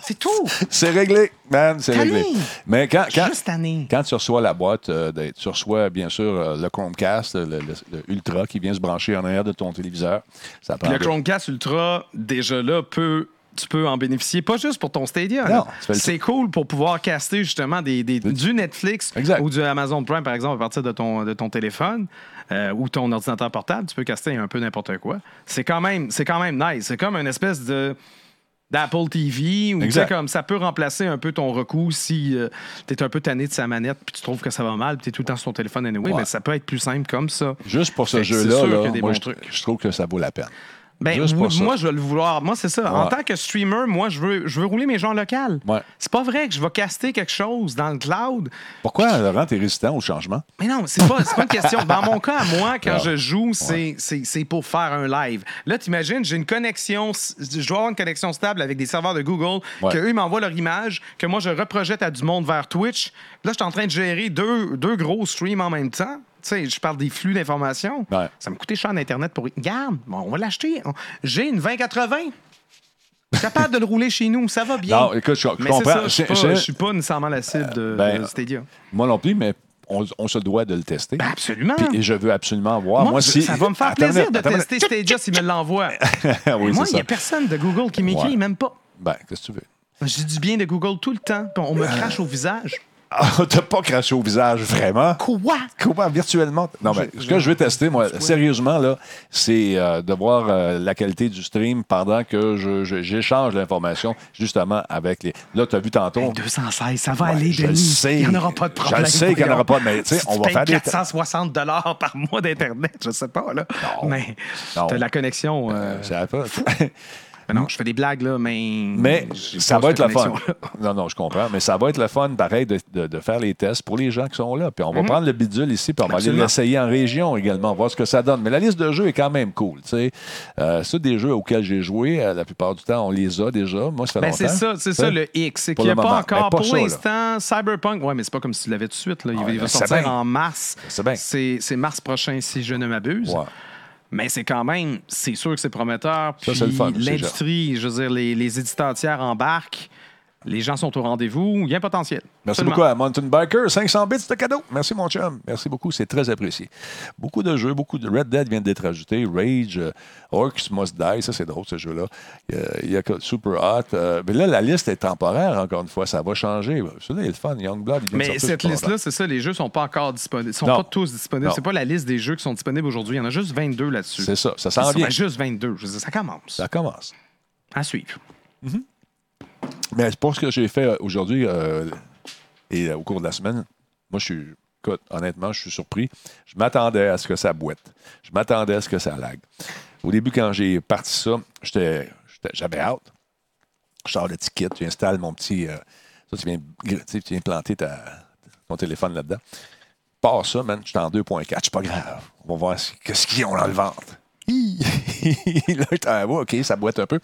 C'est tout. C'est réglé, man, c'est réglé. Mais quand, quand, Juste année. quand tu reçois la boîte, euh, tu reçois bien sûr euh, le Chromecast, le, le- le Ultra qui vient se brancher en arrière de ton téléviseur. Ça Puis prend le de- Chromecast Ultra, déjà là, peut, tu peux en bénéficier, pas juste pour ton Stadia. C'est cool pour pouvoir caster justement des, des- du Netflix Exact. ou du Amazon Prime, par exemple, à partir de ton, de ton téléphone euh, ou ton ordinateur portable. Tu peux caster un peu n'importe quoi. C'est quand, même- c'est quand même nice. C'est comme une espèce de d'Apple TV ou tu sais, Exact. comme ça peut remplacer un peu ton recours si tu es un peu tanné de sa manette puis tu trouves que ça va mal puis tu es tout le temps sur ton téléphone anyway, Ouais. mais ça peut être plus simple comme ça. Juste pour ce jeu-là, là, moi, bons je, trucs. je trouve que ça vaut la peine. Ben, Juste oui, pour ça. moi, je vais le vouloir. Moi, c'est ça. En Ouais. tant que streamer, moi, je veux, je veux rouler mes gens locales. Ouais. C'est pas vrai que je vais caster quelque chose dans le cloud. Pourquoi, Laurent, t'es résistant au changement? Mais non, c'est pas, pas une question. Dans mon cas, moi, quand je joue, c'est, c'est pour faire un live. Là, t'imagines, j'ai une connexion, je dois avoir une connexion stable avec des serveurs de Google, Ouais. qu'eux, m'envoient leur image, que moi, je reprojette à du monde vers Twitch. Là, je suis en train de gérer deux, deux gros streams en même temps. Tu sais, je parle des flux d'informations. Ouais. Ça me coûtait cher en Internet pour. Regarde, bon, on va l'acheter. J'ai une 2080. Je suis capable de le rouler chez nous, ça va bien. Non, écoute, je, je Mais c'est comprends. ça, je suis pas, Je- je suis pas nécessairement la cible de, Ben, de Stadia. Moi non plus, mais on, on se doit de le tester. Ben, absolument. Puis- et je veux absolument voir. Moi, Moi, je- si- ça va me faire Attends plaisir de attends tester Stadia s'il me l'envoie. oui, Moi, il n'y a personne de Google qui m'écrit, Ouais. même pas. Ben, qu'est-ce que tu veux? Dis du bien de Google tout le temps, on me crache au visage. Ah, t'as pas craché au visage, vraiment? Quoi? Comment virtuellement? Non, mais ce que je veux tester, moi, sérieusement, là, c'est euh, de voir euh, la qualité du stream pendant que je- je- j'échange l'information, justement, avec les. Là, tu as vu tantôt. 216, ça va Ouais, aller, je le Denis. sais. Il n'y en aura pas de Je le problème. sais qu'il y en aura pas, mais, tu sais, Si on va payes faire des- 460 par mois d'Internet, je sais pas, là. Mais Non. t'as la connexion. euh, Je savais pas. ben non, je fais des blagues, là, mais. Mais ça va être le fun. Non, non, je comprends. Mais ça va être le fun, pareil, de, de- de faire les tests pour les gens qui sont là. Puis on va prendre le bidule ici, puis on va aller l'essayer en région également, voir ce que ça donne. Mais la liste de jeux est quand même cool. tu sais. Euh, c'est des jeux auxquels j'ai joué. euh, la plupart du temps, on les a déjà. Moi, ça fait Ben, longtemps. c'est ça, c'est ça le X. C'est Pour qu'il n'y a pas encore, Ben, pas pour l'instant, Cyberpunk. Ouais, mais c'est pas comme si tu l'avais tout de suite. Là. Il, il va sortir bien. en mars. C'est bien. C'est c'est mars prochain, si je ne m'abuse. Ouais. Mais c'est quand même, c'est sûr que c'est prometteur. Puis l'industrie, je veux dire, les, les éditeurs tiers embarquent. Les gens sont au rendez-vous. Il y a un potentiel. Merci Absolument. beaucoup à Mountain Biker. 500 bits de cadeau. Merci, mon chum. Merci beaucoup. C'est très apprécié. Beaucoup de jeux, beaucoup de Red Dead vient d'être ajouté. Rage, euh, Orcs Must Die. Ça, c'est drôle, ce jeu-là. Il y a, Super Hot. euh, mais là, la liste est temporaire, encore une fois. Ça va changer. Celui-là, il est le fun. Youngblood, il Mais cette liste-là, c'est ça, les jeux sont pas encore disponibles. Ils sont Non. pas tous disponibles. C'est pas la liste des jeux qui sont disponibles aujourd'hui. Il y en a juste 22 là-dessus. C'est ça. Ça s'en vient. juste 22. Je veux dire, ça commence. Ça commence. À suivre. Mais pour ce que j'ai fait euh, aujourd'hui euh, et euh, au cours de la semaine, moi, je suis. Écoute, honnêtement, je suis surpris. Je m'attendais à ce que ça boite. Je m'attendais à ce que ça lag. Au début, quand j'ai parti ça, j'avais hâte. Je sors le ticket, tu installes mon petit. ça, tu viens, tu viens planter ton téléphone là-dedans. Pas ça, man, je suis en 2.4, c'est pas grave. On va voir qu'est-ce qu'ils ont dans le ventre. Là, je t'en OK, ça boite un peu.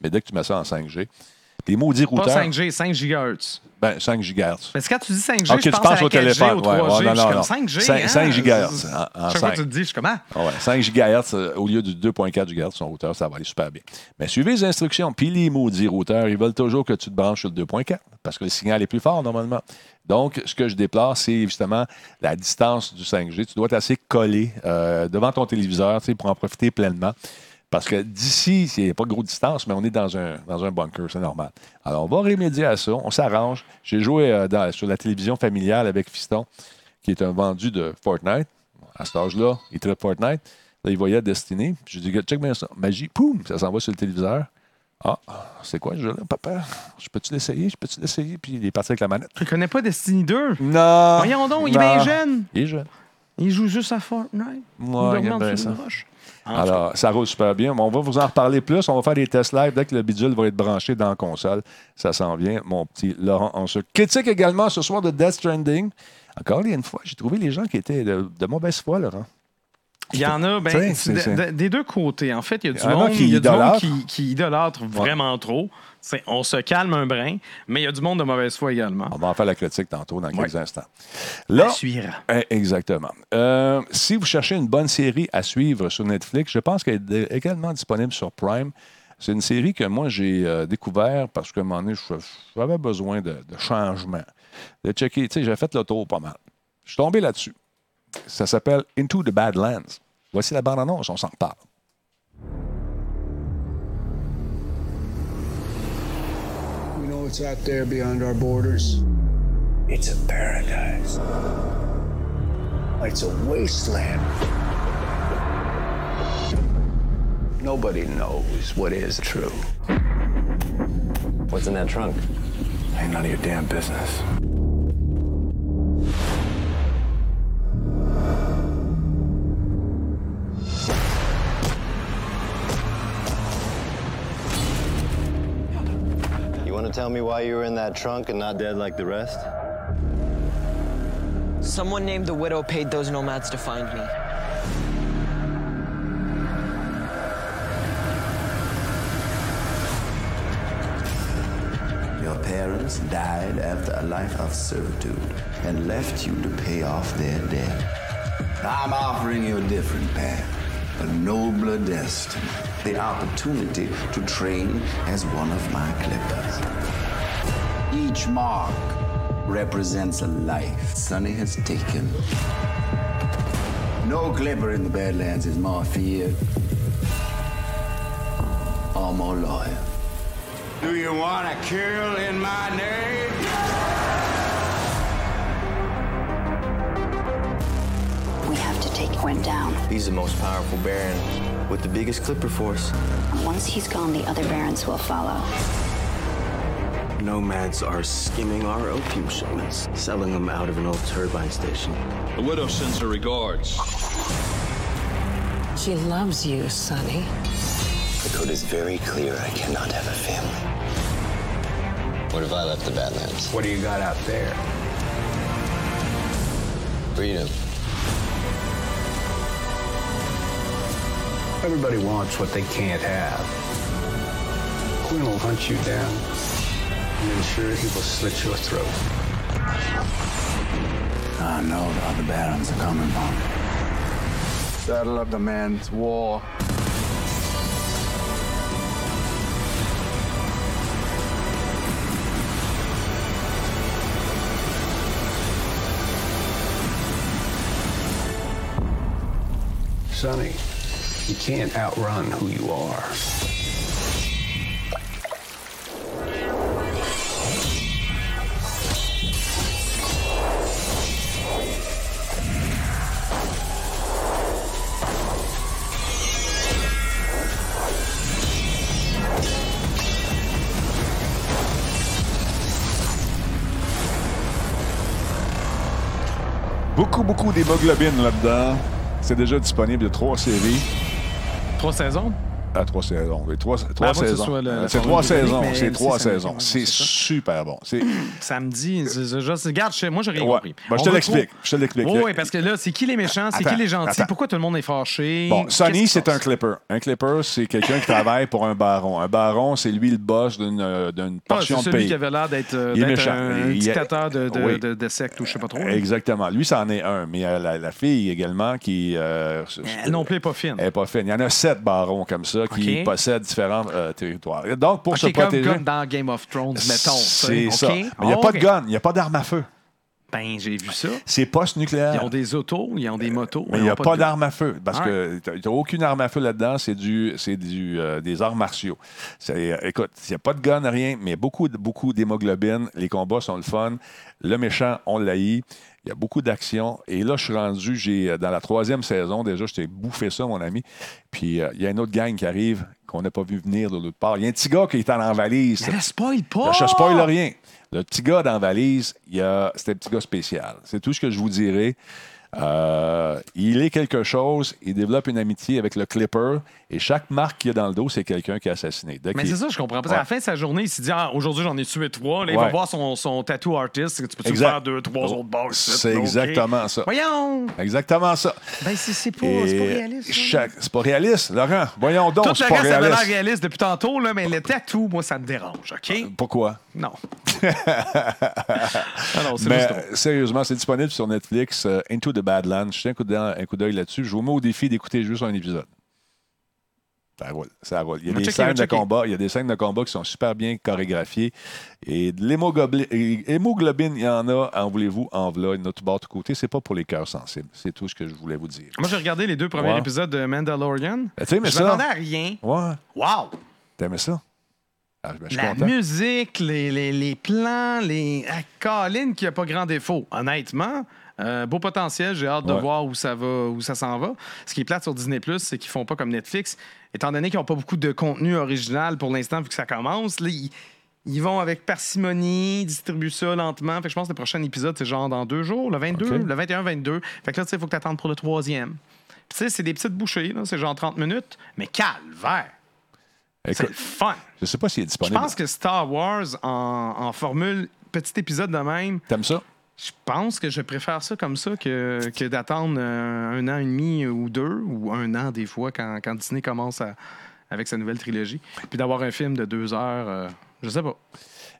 Mais dès que tu mets ça en 5G, les maudits Pas routeurs, 5G, 5 GHz. ben, 5 GHz. Parce que quand tu dis 5G, Ok, je tu pense penses au 4G, téléphone. au 3G. Ouais, ouais, non, non, comme non. 5G. 5 hein? 5 GHz en- en Chaque fois que 5. tu te dis, je suis comme, ah, ouais, 5 GHz euh, au lieu du 2.4 GHz, son routeur, ça va aller super bien. Mais suivez les instructions. Puis les maudits routeurs, ils veulent toujours que tu te branches sur le 2.4 parce que le signal est plus fort normalement. Donc, ce que je déplore, c'est justement la distance du 5G. Tu dois être assez collé euh, devant ton téléviseur pour en profiter pleinement. Parce que d'ici, il n'y a pas de grosse distance, mais on est dans un, dans un bunker, c'est normal. Alors, on va remédier à ça, on s'arrange. J'ai joué euh, dans- sur la télévision familiale avec Fiston, qui est un vendu de Fortnite. À cet âge-là, il traite Fortnite. Là, il voyait Destiny. Puis je dis, check bien ça. Magie, poum, ça s'en va sur le téléviseur. Ah, c'est quoi ce jeu-là, papa? Je peux-tu l'essayer? Je peux-tu l'essayer? Puis il est parti avec la manette. je connais pas Destiny 2. Non! Voyons donc, il est non. bien jeune. Il est jeune. Il joue juste à Fortnite. Moi, il en. Alors, ça roule super bien. On va vous en reparler plus. On va faire des tests live dès que le bidule va être branché dans la console. Ça s'en vient, mon petit Laurent Anseux. Critique également ce soir de Death Stranding. Encore une fois, j'ai trouvé les gens qui étaient de, de mauvaise foi, Laurent. Il y en a, ben, des deux côtés. En fait, il y a du en monde, qui idolâtre vraiment trop. On se calme un brin, mais il y a du monde de mauvaise foi également. On va en faire la critique tantôt dans quelques Ouais. instants. Là, À suivre. Eh, Exactement. Euh, si vous cherchez une bonne série à suivre sur Netflix, je pense qu'elle est également disponible sur Prime. C'est une série que moi, j'ai euh, découvert parce qu'à un moment donné, j'avais besoin de, de changement. De checker. Tu sais, j'ai fait le tour pas mal. Je suis tombé là-dessus. Ça s'appelle Into the Badlands. Voici la bande-annonce, on s'en reparle. What's out there beyond our borders. It's a paradise. It's a wasteland. Nobody knows what is true. What's in that trunk? Ain't none of your damn business. To tell me why you were in that trunk and not dead like the rest? Someone named the Widow paid those nomads to find me. Your parents died after a life of servitude and left you to pay off their debt. I'm offering you a different path, a nobler destiny, the opportunity to train as one of my clippers. Each mark represents a life Sonny has taken. No clipper in the Badlands is more feared or more loyal. Do you want to kill in my name? Take Gwen down. He's the most powerful Baron with the biggest clipper force. Once he's gone, the other barons will follow. Nomads are skimming our opium shipments, selling them out of an old turbine station. The widow sends her regards. She loves you, Sonny. The code is very clear. I cannot have a family. What if I left the Badlands? What do you got out there? Freedom. Everybody wants what they can't have. Quinn will hunt you down and ensure he will slit your throat. I know the other barons are coming, Mom. Battle of the Man's War. Sonny, you can't outrun who you are. Beaucoup, beaucoup d'hémoglobine là-dedans. C'est déjà disponible de trois séries. Trois saisons? À trois saisons. Trois, trois Ben, saisons. c'est trois saisons. C'est trois c'est ça. saisons. C'est c'est ça. super bon. C'est- Samedi, c'est- c'est- je- regarde, moi, j'ai rien compris. Ben, je te l'explique. Je te l'explique. Oui, parce que là, c'est qui les méchants, c'est qui les gentils, pourquoi tout le monde est fâché? Bon, Sonny, c'est un clipper. Un clipper, c'est quelqu'un qui travaille pour un baron. Un baron, c'est lui le boss d'une euh, Ah, portion c'est de celui pays. qui avait l'air d'être euh, un dictateur de, secte ou je sais pas trop. Exactement. Lui, c'en est un. Mais euh, la, fille également qui. Elle non plus n'est pas fine. Elle n'est pas fine. Il y en a sept barons comme ça qui possèdent différents euh, territoires. Donc, pour Ok, se protéger. comme dans Game of Thrones, mettons. C'est ça. Mais il n'y a Oh, pas de gun, il n'y a pas d'arme à feu. Ben, j'ai vu ça. C'est post-nucléaire. Ils ont des autos, ils ont des motos. Mais il n'y a pas de- d'arme à feu. Parce que tu n'as aucune arme à feu là-dedans. C'est du, du, euh, des arts martiaux. Euh, écoute, il n'y a pas de gun, rien, mais beaucoup, beaucoup d'hémoglobine. Les combats sont le fun. Le méchant, on l'haït. Il y a beaucoup d'action. Et là, je suis rendu, j'ai, euh, dans la troisième saison, déjà, je t'ai bouffé ça, mon ami. Puis euh, il y a une autre gang qui arrive qu'on n'a pas vu venir de l'autre part. Il y a un petit gars qui est en valise. Là, spoil pas! Je ne spoil rien. Le petit gars dans la valise, il y a- c'est un petit gars spécial. C'est tout ce que je vous dirai. Euh, il est quelque chose, il développe une amitié avec le Clipper et chaque marque qu'il y a dans le dos, c'est quelqu'un qui est assassiné. Dès Mais c'est ça, je comprends pas. Ouais. À la fin de sa journée, il s'est dit ah, aujourd'hui, j'en ai tué trois. Là, il Ouais. va voir son, son tattoo artist. Tu Exact. faire deux, trois autres ici? C'est exactement ça. Voyons! Exactement ça. Ben, c'est c'est pas, pas réaliste. ça. chaque- C'est pas réaliste, Laurent. Voyons donc, Tout le pas reste l'air réaliste. réaliste depuis tantôt, là, mais le tatou, moi, ça me dérange, OK? Pourquoi? Non. Ah non, Mais euh, sérieusement, c'est disponible sur Netflix, euh, Into the Badlands. Je tiens un coup d'œil- là-dessus. Je vous mets au défi d'écouter juste un épisode. Ça roule, ça roule. Il y a des checker, scènes de combat, il y a des scènes de combat qui sont super bien chorégraphiées. Et de l'hémoglobine, hémoglobine, il y en a, en voulez-vous, en voilà, il y en a tout bord, tout côté. C'est pas pour les cœurs sensibles. C'est tout ce que je voulais vous dire. Moi, j'ai regardé les deux premiers Ouais. épisodes de Mandalorian. Ben, je ça- m'attendais à rien. Ouais. Wow! T'aimais ça? Ah, ben, La content. musique, les, les- les plans, les. Ah, Colin qui a pas grand défaut. Honnêtement, euh, beau potentiel. J'ai hâte de Ouais. voir où ça va, où ça s'en va. Ce qui est plate sur Disney c'est qu'ils font pas comme Netflix. Étant donné qu'ils n'ont pas beaucoup de contenu original pour l'instant, vu que ça commence, là, ils, ils vont avec parcimonie, distribuent ça lentement. Fait que je pense que le prochain épisode, c'est genre dans deux jours, le 22, OK. le 21-22. Fait que là, tu sais, il faut que tu attendes pour le troisième. Tu sais, c'est des petites bouchées, c'est genre 30 minutes, mais calvaire! C'est fun! je sais pas s'il est Je disponible. pense que Star Wars, en, en formule petit épisode de même, T'aimes ça? Je pense que je préfère ça comme ça que, que d'attendre euh, un an et demi ou deux, ou un an des fois, quand, quand Disney commence à- avec sa nouvelle trilogie. Puis d'avoir un film de deux heures, euh, je sais pas.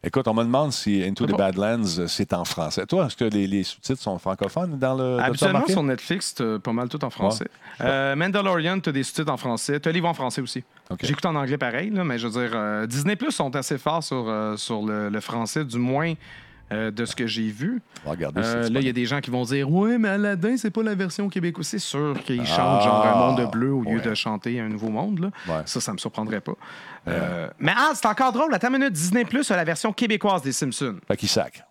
Écoute, on me demande si Into C'est the Badlands, euh, c'est en français. Toi, est-ce que les, les sous-titres sont francophones dans le. Habituellement, sur Netflix, t'as pas mal tout en français. Euh, Mandalorian, t'as des sous-titres en français. T'as les livres en français aussi. J'écoute en anglais pareil, là, mais je veux dire, euh, Disney Plus sont assez forts sur, euh, sur le, le français, du moins euh, de ce que j'ai vu. On va regarder si Euh, là, il y a des gens qui vont dire Ouais, mais Aladdin, c'est pas la version québécoise. C'est sûr qu'ils Ah, chantent genre un monde bleu au lieu de chanter un nouveau monde. Là. Ouais. Ça, ça me surprendrait pas. Euh, mais ah, c'est encore drôle. Ta minute, Disney Plus a la version québécoise des Simpsons. Fait sac.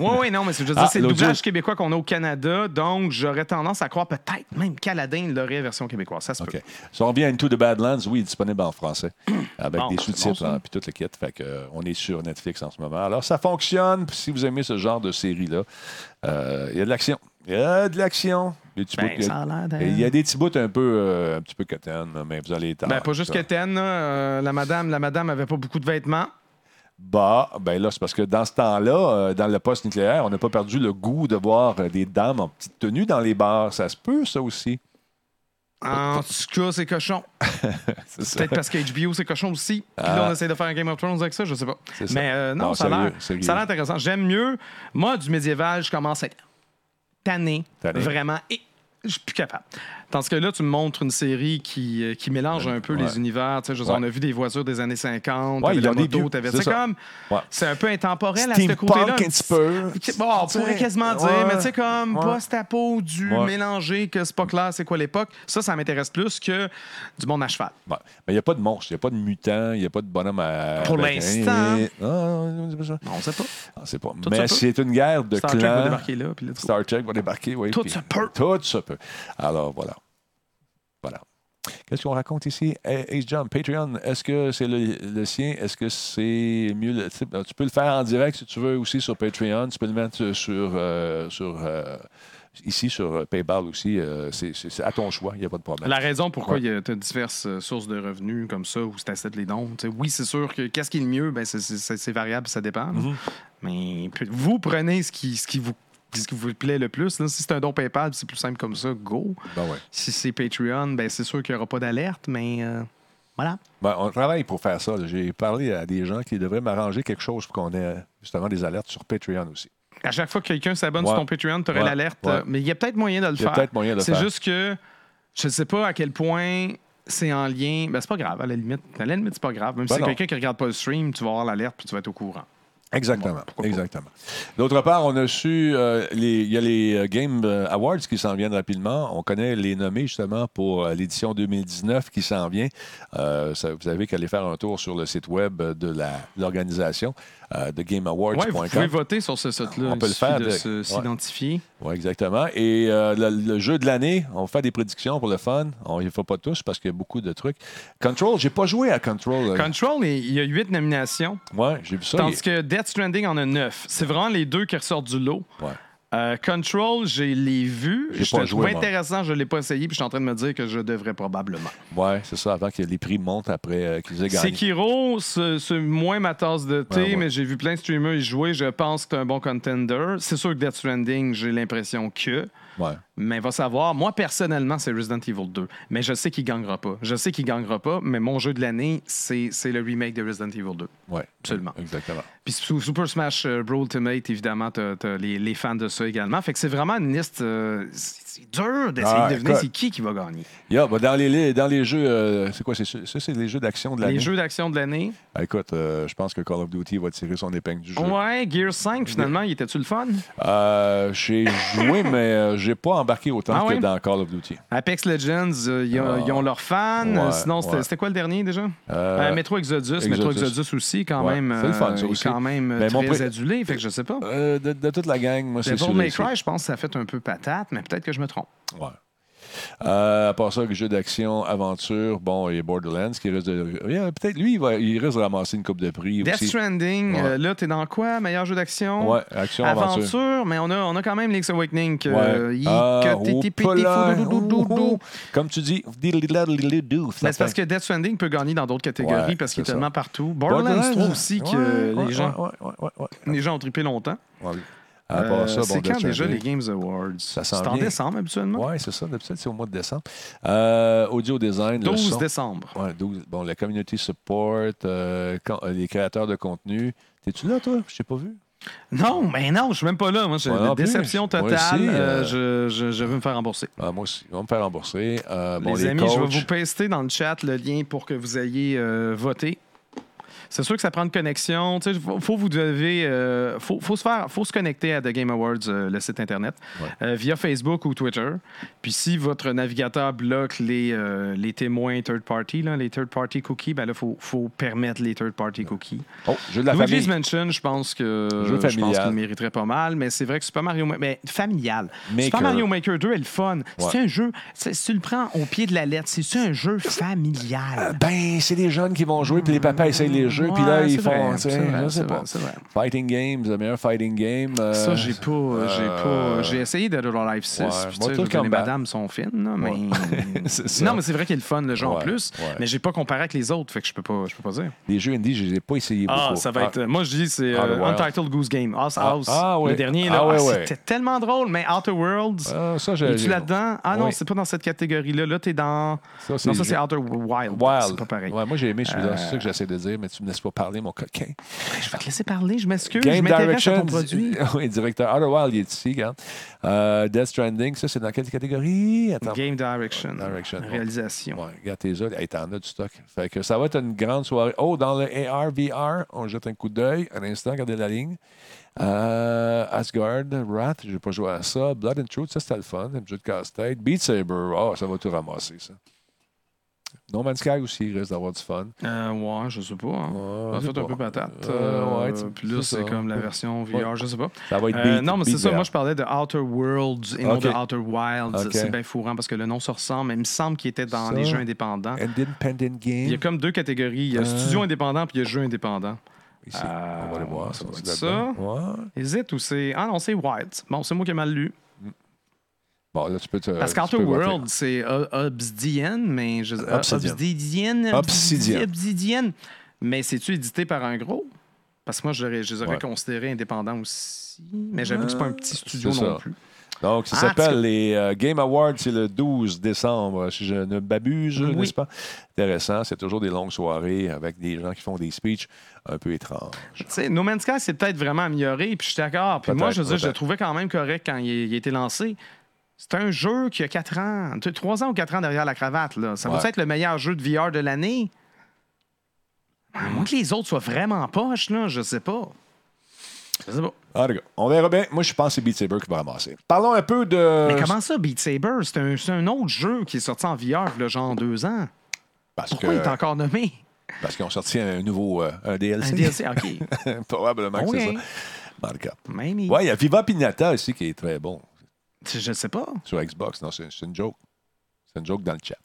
Oui, oui, non, mais c'est, je veux dire, Ah, c'est le doublage québécois qu'on a au Canada, donc j'aurais tendance à croire peut-être même qu'Aladin l'aurait version québécoise. Ça se peut. OK. Si on revient à Into the Badlands, oui, il est disponible en français, avec Bon, des sous-titres, bon, hein, puis tout le kit. Fait que, euh, on est sur Netflix en ce moment. Alors, ça fonctionne. Si vous aimez ce genre de série-là, euh, il y a de l'action. Il y a de l'action. Ben, il y a- y des petits bouts un peu, euh, un petit peu quétaines, mais vous allez être Ben, pas juste là, euh, la madame, la madame avait pas beaucoup de vêtements. Bah, ben là, c'est parce que dans ce temps-là, euh, dans le post-nucléaire, on n'a pas perdu le goût de voir euh, des dames en petite tenue dans les bars. Ça se peut, ça aussi. En tout cas, c'est cochon. Peut-être parce que HBO, c'est cochon aussi. Puis Ah. là, on essaie de faire un Game of Thrones avec ça, je sais pas. Mais euh, non, Non, ça, a l'air, sérieux, sérieux. ça a l'air intéressant. J'aime mieux. Moi, du médiéval, je commence à être tanné. Tanné. Vraiment. Et je suis plus capable. Tandis que là, tu me montres une série qui, euh, qui mélange un peu Ouais. les univers. Je dire, Ouais. On a vu des voitures des années 50, Ouais, de la ont des moto, vieux. t'avais- C'est comme... C'est un peu intemporel à ce côté-là. un petit peu. Bon, on pourrait quasiment dire, mais tu sais, comme post-apo, du mélangé, que c'est pas clair c'est quoi l'époque, ça, ça m'intéresse plus que du monde à cheval. Mais il n'y a pas de monstre, il n'y a pas de mutant, il n'y a pas de bonhomme à. Pour l'instant. Ah, non, pas. On sait pas. Ah, c'est pas. Tout Mais c'est une guerre de Star Trek va clans. débarquer là. Star Trek va débarquer, oui. Tout se peut. Tout se peut. Alors, voilà. Voilà. Qu'est-ce qu'on raconte ici? Eh, Ace Jump, Patreon, est-ce que c'est le, le sien? Est-ce que c'est mieux? le- tu tu peux le faire en direct si tu veux aussi sur Patreon. Tu peux le mettre sur, euh, sur euh, ici sur euh, PayPal aussi, euh, c'est à ton choix, il n'y a pas de problème. La raison pourquoi Ouais. il tu as diverses sources de revenus comme ça, où c'est assez les dons. tu sais, oui, c'est sûr que qu'est-ce qui est le mieux, ben, c'est- variable, ça dépend. Mhm. Mais vous prenez ce qui, ce qui vous ce qui vous plaît le plus. là. Si c'est un don PayPal, c'est plus simple comme ça, go. Ben ouais. Si c'est Patreon, ben c'est sûr qu'il n'y aura pas d'alerte, mais euh, voilà. Ben, on travaille pour faire ça. J'ai parlé à des gens qui devraient m'arranger quelque chose pour qu'on ait justement des alertes sur Patreon aussi. À chaque fois que quelqu'un s'abonne Ouais. sur ton Patreon, tu aurais Ouais. l'alerte. Euh, Mais il y a peut-être moyen de le faire. peut-être moyen de le C'est faire. juste que je ne sais pas à quel point c'est en lien. Ben, c'est pas grave, à la limite. À la limite, c'est pas grave. Même Ben si c'est non. quelqu'un qui regarde pas le stream, tu vas avoir l'alerte puis tu vas être au courant. Exactement. exactement. D'autre part, on a su, euh, les- il y a les euh, Game euh, Awards qui s'en viennent rapidement. On connaît les nommés justement pour l'édition 2019 qui s'en vient. Euh, ça- vous avez qu'à aller faire un tour sur le site web de l'organisation euh, de GameAwards.com. Ouais, vous pouvez voter sur ce site-là. On peut le faire de Ouais. s'identifier. Oui, exactement. Et euh, le, le jeu de l'année, on fait des prédictions pour le fun. On ne les fait pas tous parce qu'il y a beaucoup de trucs. Control, j'ai pas joué à Control. euh. Control, il y a huit nominations. Ouais, j'ai vu ça. Tandis Il- que Death Stranding en a neuf. C'est vraiment les deux qui ressortent du lot. Ouais. Euh, Control, je l'ai vu. J'ai Je pas joué, trouve intéressant, je ne l'ai pas essayé, puis je suis en train de me dire que je devrais probablement. Ouais, c'est ça, avant que les prix montent après euh, qu'ils aient gagné. Sekiro, c'est c'est moins ma tasse de thé, Ouais, ouais. mais j'ai vu plein de streamers y jouer. Je pense que c'est un bon contender. C'est sûr que Death Stranding, j'ai l'impression que. Ouais. Mais va savoir. Moi, personnellement, c'est Resident Evil 2. Mais je sais qu'il gagnera pas. Je sais qu'il gagnera pas, mais mon jeu de l'année, c'est c'est le remake de Resident Evil 2. Ouais, Absolument. Exactement. Puis sous Super Smash euh, Bros. Ultimate, évidemment, t'as as les, les fans de ça également. Fait que c'est vraiment une liste. euh, c'est dur d'essayer Ah, de deviner c'est qui qui va gagner. Yeah, bah, dans, les, dans les jeux, euh, c'est quoi? c'est Ça, c'est les jeux d'action de l'année? Les jeux d'action de l'année. Ah, écoute, euh, je pense que Call of Duty va tirer son épingle du jeu. Ouais, Gear 5, finalement, il était-tu le fun? Euh, j'ai joué, mais j'ai pas embarqué autant Ah que dans Call of Duty. Apex Legends, ils ont- leurs fans. Ouais, Sinon, c'était ouais. c'était quoi le dernier déjà? Metro Exodus. Metro Exodus. Exodus aussi, quand Ouais, même. c'est le fun, ça aussi. Quand même mon très adulé, fait que je sais pas. De, de toute la gang, moi, c'est sûr. May Cry, je pense que ça a fait un peu patate, mais peut-être que je me trompe. Ouais. Euh, à part ça, le jeu d'action, aventure, bon, et Borderlands, qui risque de. Yeah, Peut-être lui, il, va, il risque de ramasser une coupe de prix Death aussi. Stranding, Ouais. euh, là, t'es dans quoi? Meilleur jeu d'action? Ouais, action, aventure. mais on a, on a quand même Link's Awakening. que, Ouais. euh, il- que. Comme tu dis, Mais c'est parce que Death Stranding peut gagner dans d'autres catégories Ouais, parce qu'il est tellement partout. Borderlands 3 aussi, que les, gens, les gens ont trippé longtemps. Ouais. Euh, ça, bon, c'est quand déjà les. Games Awards? C'est en décembre habituellement? Oui, c'est ça. D'habitude, c'est au mois de décembre. Euh, audio design. le 12 son. décembre. Ouais, 12. Bon, la community support, euh, quand- les créateurs de contenu. T'es-tu là, toi? Je t'ai pas vu. Non, mais non, je suis même pas là. Moi, j'ai plus. déception totale. aussi, Euh, euh, je, je- je veux me faire rembourser. Ah, moi aussi. Ils vont me faire rembourser. Euh, bon, les, amis, je vais vous paster dans le chat le lien pour que vous ayez voté. C'est sûr que ça prend une connexion. Tu sais, faut, faut vous devez, euh, faut, faut se faire, faut se connecter à The Game Awards, euh, le site internet, euh, via Facebook ou Twitter. Puis si votre navigateur bloque les, les témoins third party, là, les third party cookies, ben là, faut, faut permettre les third party cookies. Oh, jeu de la Luigi's famille. Mansion, je pense que je pense qu'il mériterait pas mal, mais c'est vrai que Super Mario, Ma- mais familial. Maker. Super Mario Maker 2 est le fun. C'est un jeu. Si tu le prends au pied de la lettre, c'est un jeu familial? Ben, c'est les jeunes qui vont jouer, puis les papas essayent les jeux, puis là, ils font. tu je sais pas. Fighting Games, le meilleur fighting game. euh, Ça, j'ai pas. euh, J'ai euh, pas. J'ai essayé Dead or Alive 6. ouais, puis tu les madames sont fines, là, mais. Non, mais c'est vrai qu'il est le fun, le jeu en plus. Mais j'ai pas comparé avec les autres, fait que je peux pas, je peux pas dire. Les jeux indie, je les ai pas essayés Ah, beaucoup. ça va être. Moi, je dis, c'est euh. Untitled Goose Game. House Ah, House. ah. Le dernier, là. Ah, ah. C'était tellement drôle, mais Outer Worlds. Ah, ça, j'ai- Es-tu j'ai- là-dedans? Ah non, c'est pas dans cette catégorie-là. Là, t'es dans. Non, ça, c'est jeu. Outer Wild. Wild. C'est pas pareil. Ouais, moi, j'ai aimé celui-là. Euh, C'est ça que j'essaie de dire, mais tu me laisses pas parler, mon coquin. Je vais te laisser parler, je m'excuse. je Game à Direction. ton produit. oui, directeur. Outer Wild, il est ici, regarde. Euh, Death Stranding, ça, c'est dans quelle catégorie? Attends. Game Direction. Direction. Réalisation. Ouais, regarde tes autres. Hey, t'en as du stock. Fait que ça va être une grande soirée. Oh, dans le AR, VR, on jette un coup d'œil. À l'instant, regardez la ligne. Euh, Asgard, Wrath, j'ai pas joué à ça. Blood and Truth, ça c'était le fun. Un jeu de casse-tête. Beat Saber, oh, ça va tout ramasser, ça. No Man's Sky aussi, il risque d'avoir du fun. Euh, ouais, je sais pas. hein. Ouais, je fait un peu patate. Euh, ouais, Euh, tu- Puis là, c'est comme la version VR, Ouais. je sais pas. Ça va être Euh, beat- non, mais c'est ça. Moi, je parlais de Outer Worlds et non Ok. de Outer Wilds. Ok. C'est bien fourrant parce que le nom se ressemble, mais il me semble qu'il était dans Ça. les jeux indépendants. Independent Game. Il y a comme deux catégories. Il y a Euh. studio indépendant puis il y a jeu indépendant. Ici, Euh, on va aller voir. ça Ça. Hésite ou c'est. Ah non, c'est Wilds. Bon, c'est moi qui ai mal lu. Bon, là, tu peux te. Parce qu'Outer. World, c'est Obsidian, mais. Je... Obsidian. Obsidian. Obsidian. Obsidian. Mais c'est-tu édité par un gros? Parce que moi, je, les aurais Ouais. considérés indépendants aussi. Mais j'avoue que c'est pas un petit studio C'est non ça. plus. Donc, ça Ah, s'appelle les euh, Game Awards, c'est le 12 décembre, si je ne m'abuse, Oui. n'est-ce pas? Intéressant, c'est toujours des longues soirées avec des gens qui font des speeches un peu étranges. Tu sais, No Man's Sky, c'est peut-être vraiment amélioré, puis je suis d'accord. Puis moi, je veux dire, je le trouvais quand même correct quand il, il a été lancé. C'est un jeu qui a 4 ans, 3 ans ou 4 ans derrière la cravate. Là. Ça va Ouais. être le meilleur jeu de VR de l'année? À moins que les autres soient vraiment poches, là, je sais pas. Je sais pas. Cas, on verra bien. Moi, je pense que c'est Beat Saber qui va ramasser. Parlons un peu de. Mais comment ça, Beat Saber? C'est un, autre jeu qui est sorti en VR, le genre deux ans. Parce Pourquoi que- il est encore nommé? Parce qu'ils ont sorti un nouveau euh, un DLC. Un DLC, OK. Probablement que c'est ça. Ouais, il y a Viva Pinata aussi qui est très bon Je sais pas. sur Xbox. Non, c'est une joke. C'est une joke dans le chat.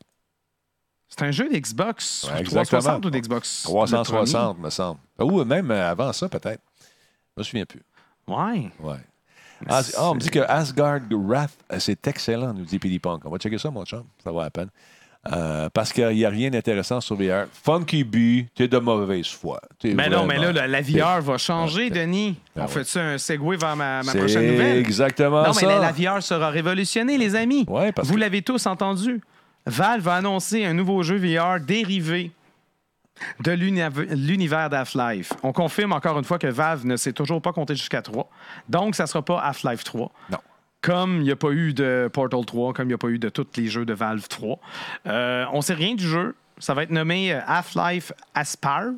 C'est un jeu d'Xbox Ouais, 360 ou d'Xbox? 360, me semble. Ou même euh, avant ça, peut-être. Je me souviens plus. Ouais. Ouais. As- ah, on me dit que Asgard Wrath, euh, c'est excellent, nous dit Punk. On va checker ça, mon chum. Ça va à peine. Euh, parce qu'il n'y a rien d'intéressant sur VR. Funky B, t'es de mauvaise foi. Mais non, mais là, la, la VR va changer, Denis. Ben On ouais. fait-tu un segue vers ma, prochaine nouvelle? exactement non, ça. mais la, la VR sera révolutionnée, les amis. parce Vous que- l'avez tous entendu. Valve va annoncer un nouveau jeu VR dérivé de l'uni- l'univers d'Half-Life. On confirme encore une fois que Valve ne s'est toujours pas compté jusqu'à 3. Donc, ça ne sera pas Half-Life 3. Non. Comme il n'y a pas eu de Portal 3, comme il n'y a pas eu de tous les jeux de Valve 3. Euh, on ne sait rien du jeu. Ça va être nommé euh, Half-Life Aspire.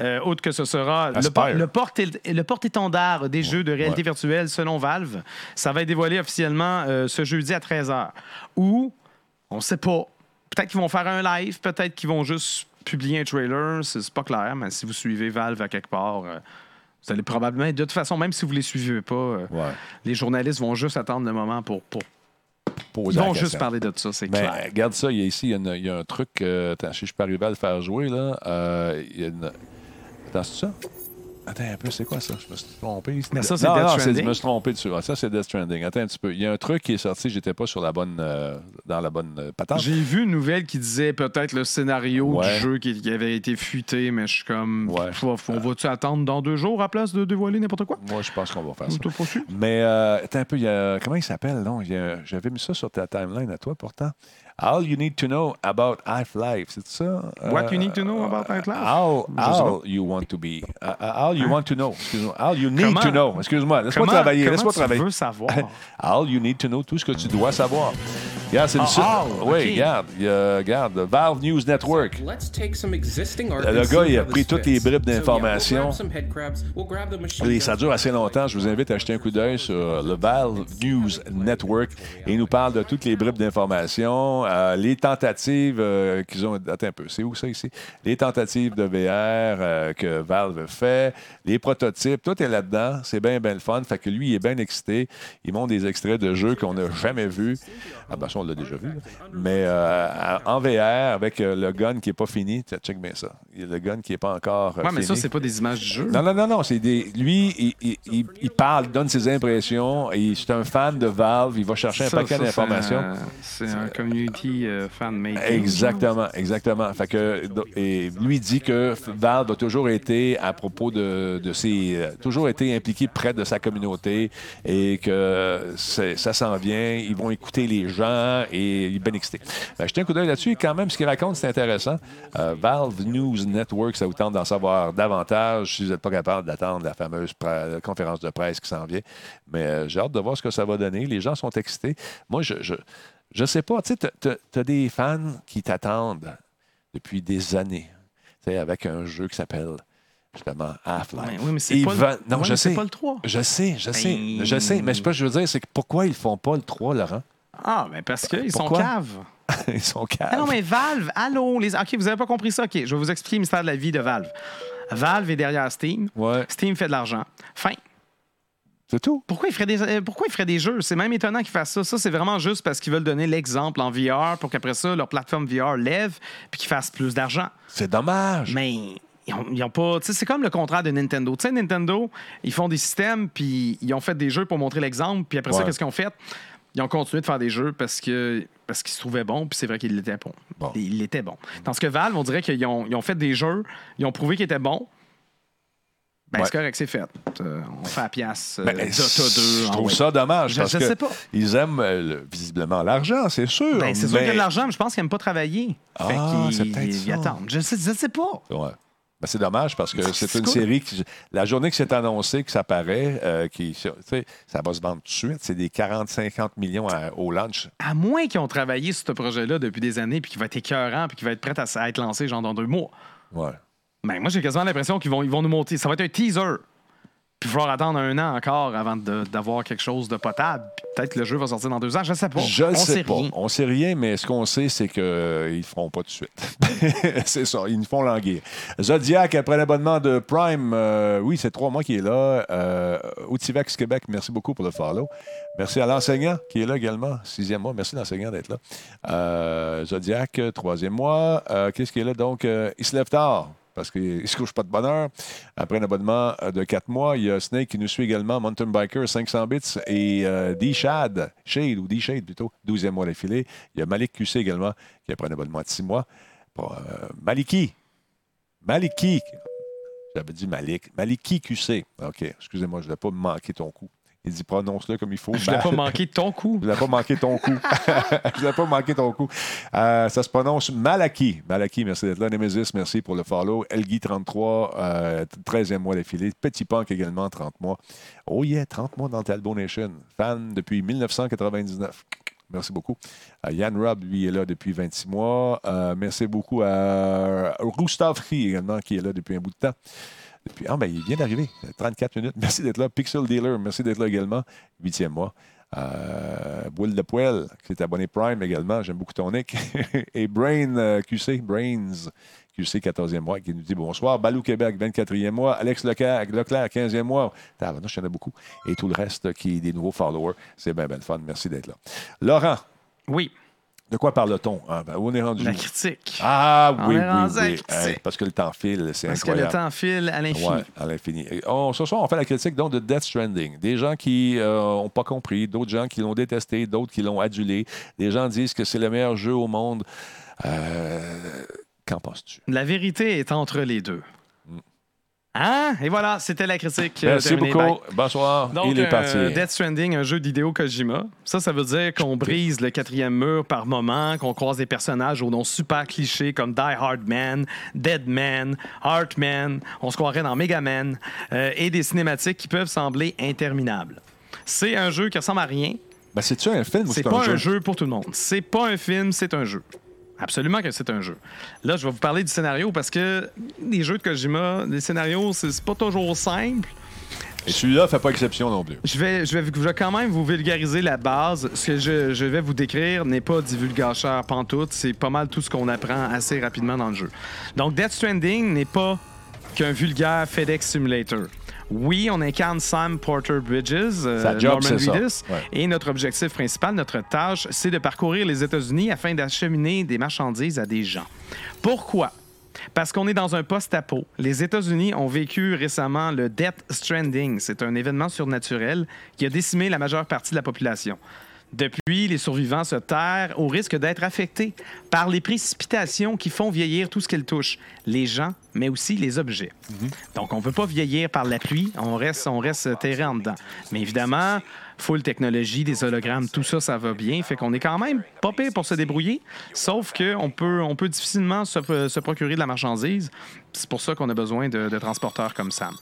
Euh, autre que ce sera le, Aspire. le porte- le porte-étendard des jeux de réalité ouais. virtuelle selon Valve. Ça va être dévoilé officiellement euh, ce jeudi à 13h. Ou, on ne sait pas, peut-être qu'ils vont faire un live, peut-être qu'ils vont juste publier un trailer, c'est c'est pas clair, mais si vous suivez Valve à quelque part, euh, vous allez probablement, de toute façon, même si vous les suivez pas, euh, Ouais. les journalistes vont juste attendre le moment pour... pour Poser ils vont juste parler de ça, c'est clair. regarde ça, il y a ici, il y a, une- il y a un truc. euh, attends, si je peux arriver à le faire jouer, là. euh, il y a une... Attends, c'est ça? Attends un peu, c'est quoi ça? Je me suis trompé. Mais ça, c'est non, Death non, c'est- Stranding. je me suis trompé dessus. Ah, Ça, c'est Death Stranding. Attends un petit peu. Il y a un truc qui est sorti, j'étais pas sur la bonne, euh, dans la bonne euh, patente. J'ai vu une nouvelle qui disait peut-être le scénario Ouais. du jeu qui, qui avait été fuité, mais je suis comme. Ouais. Faut- On va-tu attendre dans deux jours à place de dévoiler n'importe quoi? Moi, je pense qu'on va faire ça. Pas? Mais euh, attends un peu, il y a, comment il s'appelle? J'avais mis ça sur ta timeline à toi pourtant. All you need to know about Half-Life, c'est ça? What you need to know about Half-Life? All, Je sais all you want to be. Uh, uh, all you want to know. Excuse-moi. All you need Comment- to know. Excuse-moi. Laisse-moi travailler. Laisse-moi tu travailler. veux savoir? all you need to know. Tout ce que tu dois savoir. Regarde, c'est une Ah, suite. all, Oui, regarde. regarde. Valve News Network. Let's take some existing art Le gars, il a how pris toutes les bribes So, yeah, d'informations. Et ça dure assez longtemps. Je vous invite à acheter un coup d'œil sur le Valve News Network. Et il nous parle de toutes les bribes d'informations, euh, les tentatives euh, qu'ils ont. Attends un peu, c'est où ça ici? Les tentatives de VR euh, que Valve fait, les prototypes, tout est là-dedans. C'est bien, bien le fun. Fait que lui, il est bien excité. Il montre des extraits de jeux qu'on n'a jamais vus. Ah, ben ça, on l'a déjà vu. Mais euh, en VR, avec le gun qui n'est pas fini, check bien ça. Il y a le gun qui n'est pas encore. Ouais, mais ça, c'est pas des images du jeu. Non, non, non, non. C'est des... Lui, il, il- il- il parle, donne ses impressions. C'est un fan de Valve. Il va chercher un Ça, paquet d'informations. C'est un, c'est un euh. Exactement, exactement. Fait que, et lui dit que Valve a toujours été à propos de, de ses, euh, toujours été impliqué près de sa communauté et que ça s'en vient. Ils vont écouter les gens et il est bien excité. Ben, jetez un coup d'œil là-dessus. Et quand même, ce qu'il raconte, c'est intéressant. Euh, Valve News Network, ça vous tente d'en savoir davantage si vous n'êtes pas capable d'attendre la fameuse conférence de presse qui s'en vient. Mais j'ai hâte de voir ce que ça va donner. Les gens sont excités. Moi, je, je, je sais pas, tu sais, tu as des fans qui t'attendent depuis des années, tu sais, avec un jeu qui s'appelle justement Half-Life. Ouais, oui, mais c'est pas le- vendent- Non, ouais, je sais. pas le 3. Je sais, je sais, Ben- je sais. Mais ce que je veux dire, c'est que pourquoi ils font pas le 3, Laurent? Ah, mais parce qu'ils sont caves. ils sont caves. Ah non, mais Valve, allô, les... OK, vous avez pas compris ça. OK, je vais vous expliquer le mystère de la vie de Valve. Valve est derrière Steam. Steam fait de l'argent. Fin. C'est tout. Pourquoi ils feraient des, euh, pourquoi ils feraient des jeux? C'est même étonnant qu'ils fassent ça. Ça, c'est vraiment juste parce qu'ils veulent donner l'exemple en VR pour qu'après ça, leur plateforme VR lève puis qu'ils fassent plus d'argent. C'est dommage. Mais ils ont, ils ont pas. C'est comme le contrat de Nintendo. Tu sais, Nintendo, ils font des systèmes puis ils ont fait des jeux pour montrer l'exemple. Puis après ça, qu'est-ce qu'ils ont fait? ils ont continué de faire des jeux parce que parce qu'ils se trouvaient bons, puis c'est vrai qu'ils l'étaient bon. Il était bon. Tandis que Valve, on dirait qu'ils ont, ils ont fait des jeux, ils ont prouvé qu'ils étaient bons. Ben, Ouais. c'est correct, c'est fait. Euh, on fait à pièce euh, Ben, Dota 2. je trouve ouais. ça dommage Je, parce je que pas. ils aiment euh, le- visiblement l'argent, c'est sûr. Ben, c'est sûr mais- qu'il y a de l'argent, mais je pense qu'ils n'aiment pas travailler. Fait Ah, qu'ils- c'est peut-être ils attendent. Je sais, je sais pas. Ouais. Ben, c'est dommage parce que c'est une cool. série qui. La journée que c'est annoncé que ça paraît, euh, qui, tu sais, ça va se vendre tout de suite. C'est des 40-50 millions à- au launch. À moins qu'ils ont travaillé sur ce projet-là depuis des années, puis qu'il va être écœurant, puis qu'il va être prêt à, à être lancé genre dans deux mois. Ouais. Ben, moi, j'ai quasiment l'impression qu'ils vont, ils vont nous monter. Ça va être un teaser. Puis il va falloir attendre un an encore avant de- d'avoir quelque chose de potable. Puis peut-être que le jeu va sortir dans deux ans. Je sais pas. Je ne On sais sait pas. rien. On sait rien, mais ce qu'on sait, c'est qu'ils ne feront pas tout de suite. c'est ça, ils nous font languir. Zodiac, après l'abonnement de Prime, euh, oui, c'est trois mois qu'il est là. Euh, Outivax Québec, merci beaucoup pour le follow. Merci à l'enseignant qui est là également, sixième mois. Merci l'enseignant d'être là. Euh, Zodiac, troisième mois. Euh, Qu'est-ce qui est là? Donc, euh, il se lève tard parce qu'il ne se couche pas de bonne heure. Après un abonnement euh, de quatre mois, il y a Snake qui nous suit également, Mountain Biker, 500 bits, et euh, D-Shad, Shade, ou D-Shade plutôt, 12e mois d'affilée. Il y a Malik QC également, qui a pris un abonnement de six mois. Pour, euh, Maliki, Maliki, j'avais dit Malik, Maliki QC. OK, excusez-moi, je ne voulais pas manquer ton coup. Il dit prononce-le comme il faut. Je l'ai pas manqué de ton coup. Je ne voulais pas manquer ton coup. je ne pas manquer ton coup. Euh, ça se prononce Malaki. Malaki, merci d'être là. Nemesis, merci pour le follow. Elgui, 33, euh, 13e mois d'affilée. Petit Punk également, 30 mois. Oh yeah, 30 mois dans Talbot Nation. Fan depuis 1999. Merci beaucoup. Euh, Yann Robb, lui, est là depuis 26 mois. Euh, merci beaucoup à Roustavri également, qui est là depuis un bout de temps. Ah, ben, il vient d'arriver. 34 minutes. Merci d'être là. Pixel Dealer, merci d'être là également. Huitième mois. Euh, Boule de Poêle, qui est abonné Prime également. J'aime beaucoup ton nick. Et Brain euh, QC, Brains QC, 14e mois, qui nous dit bonsoir. Balou Québec, 24e mois. Alex Leclerc, Leclerc 15e mois. Tabarnouche, il y en a beaucoup. Et tout le reste qui est des nouveaux followers. C'est bien, bien fun. Merci d'être là. Laurent. Oui. De quoi parle-t-on? Ah, ben, on est rendu? La critique. Ah oui, oui, oui. Hey, parce que le temps file, c'est Parce que incroyable. le temps file à l'infini. Ouais, à l'infini. On- ce soir, on fait la critique donc, de Death Stranding. Des gens qui n'ont pas compris, d'autres gens qui l'ont détesté, d'autres qui l'ont adulé. Des gens disent que c'est le meilleur jeu au monde. Euh, Qu'en penses-tu? La vérité est entre les deux. Hein? Et voilà, c'était la critique. euh, Merci terminée. beaucoup. Bye. Bonsoir. Donc, Il est parti. euh, Death Stranding, un jeu d'idéo Kojima. Ça, ça veut dire qu'on brise le quatrième mur par moment, qu'on croise des personnages aux noms super clichés comme Die Hard Man, Dead Man, Heart Man, on se croirait dans Mega Man, euh, et des cinématiques qui peuvent sembler interminables. C'est un jeu qui ressemble à rien. Ben, C'est-tu un film ou C'est c'est pas un jeu pour tout le monde. C'est pas un film, c'est un jeu. Absolument que c'est un jeu. Là, je vais vous parler du scénario parce que les jeux de Kojima, les scénarios, c'est pas toujours simple. Et celui-là fait pas exception non plus. Je vais, je, vais, je vais quand même vous vulgariser la base. Ce que je, je vais vous décrire n'est pas divulgateur pantoute. C'est pas mal tout ce qu'on apprend assez rapidement dans le jeu. Donc, Death Stranding n'est pas qu'un vulgaire FedEx Simulator. Oui, on incarne Sam Porter Bridges, euh, job, Norman. Reedus, Ouais. et notre objectif principal, notre tâche, c'est de parcourir les États-Unis afin d'acheminer des marchandises à des gens. Pourquoi? Parce qu'on est dans un post-apo. Les États-Unis ont vécu récemment le Death Stranding. C'est un événement surnaturel qui a décimé la majeure partie de la population. Depuis, les survivants se terrent au risque d'être affectés par les précipitations qui font vieillir tout ce qu'ils touchent, les gens, mais aussi les objets. Donc, on ne peut pas vieillir par la pluie, on reste, on reste terré en dedans. Mais évidemment, full technologie, des hologrammes, tout ça, ça va bien. Fait qu'on est quand même pas pire pour se débrouiller, sauf qu'on peut, on peut difficilement se, se procurer de la marchandise. C'est pour ça qu'on a besoin de, de transporteurs comme Sam.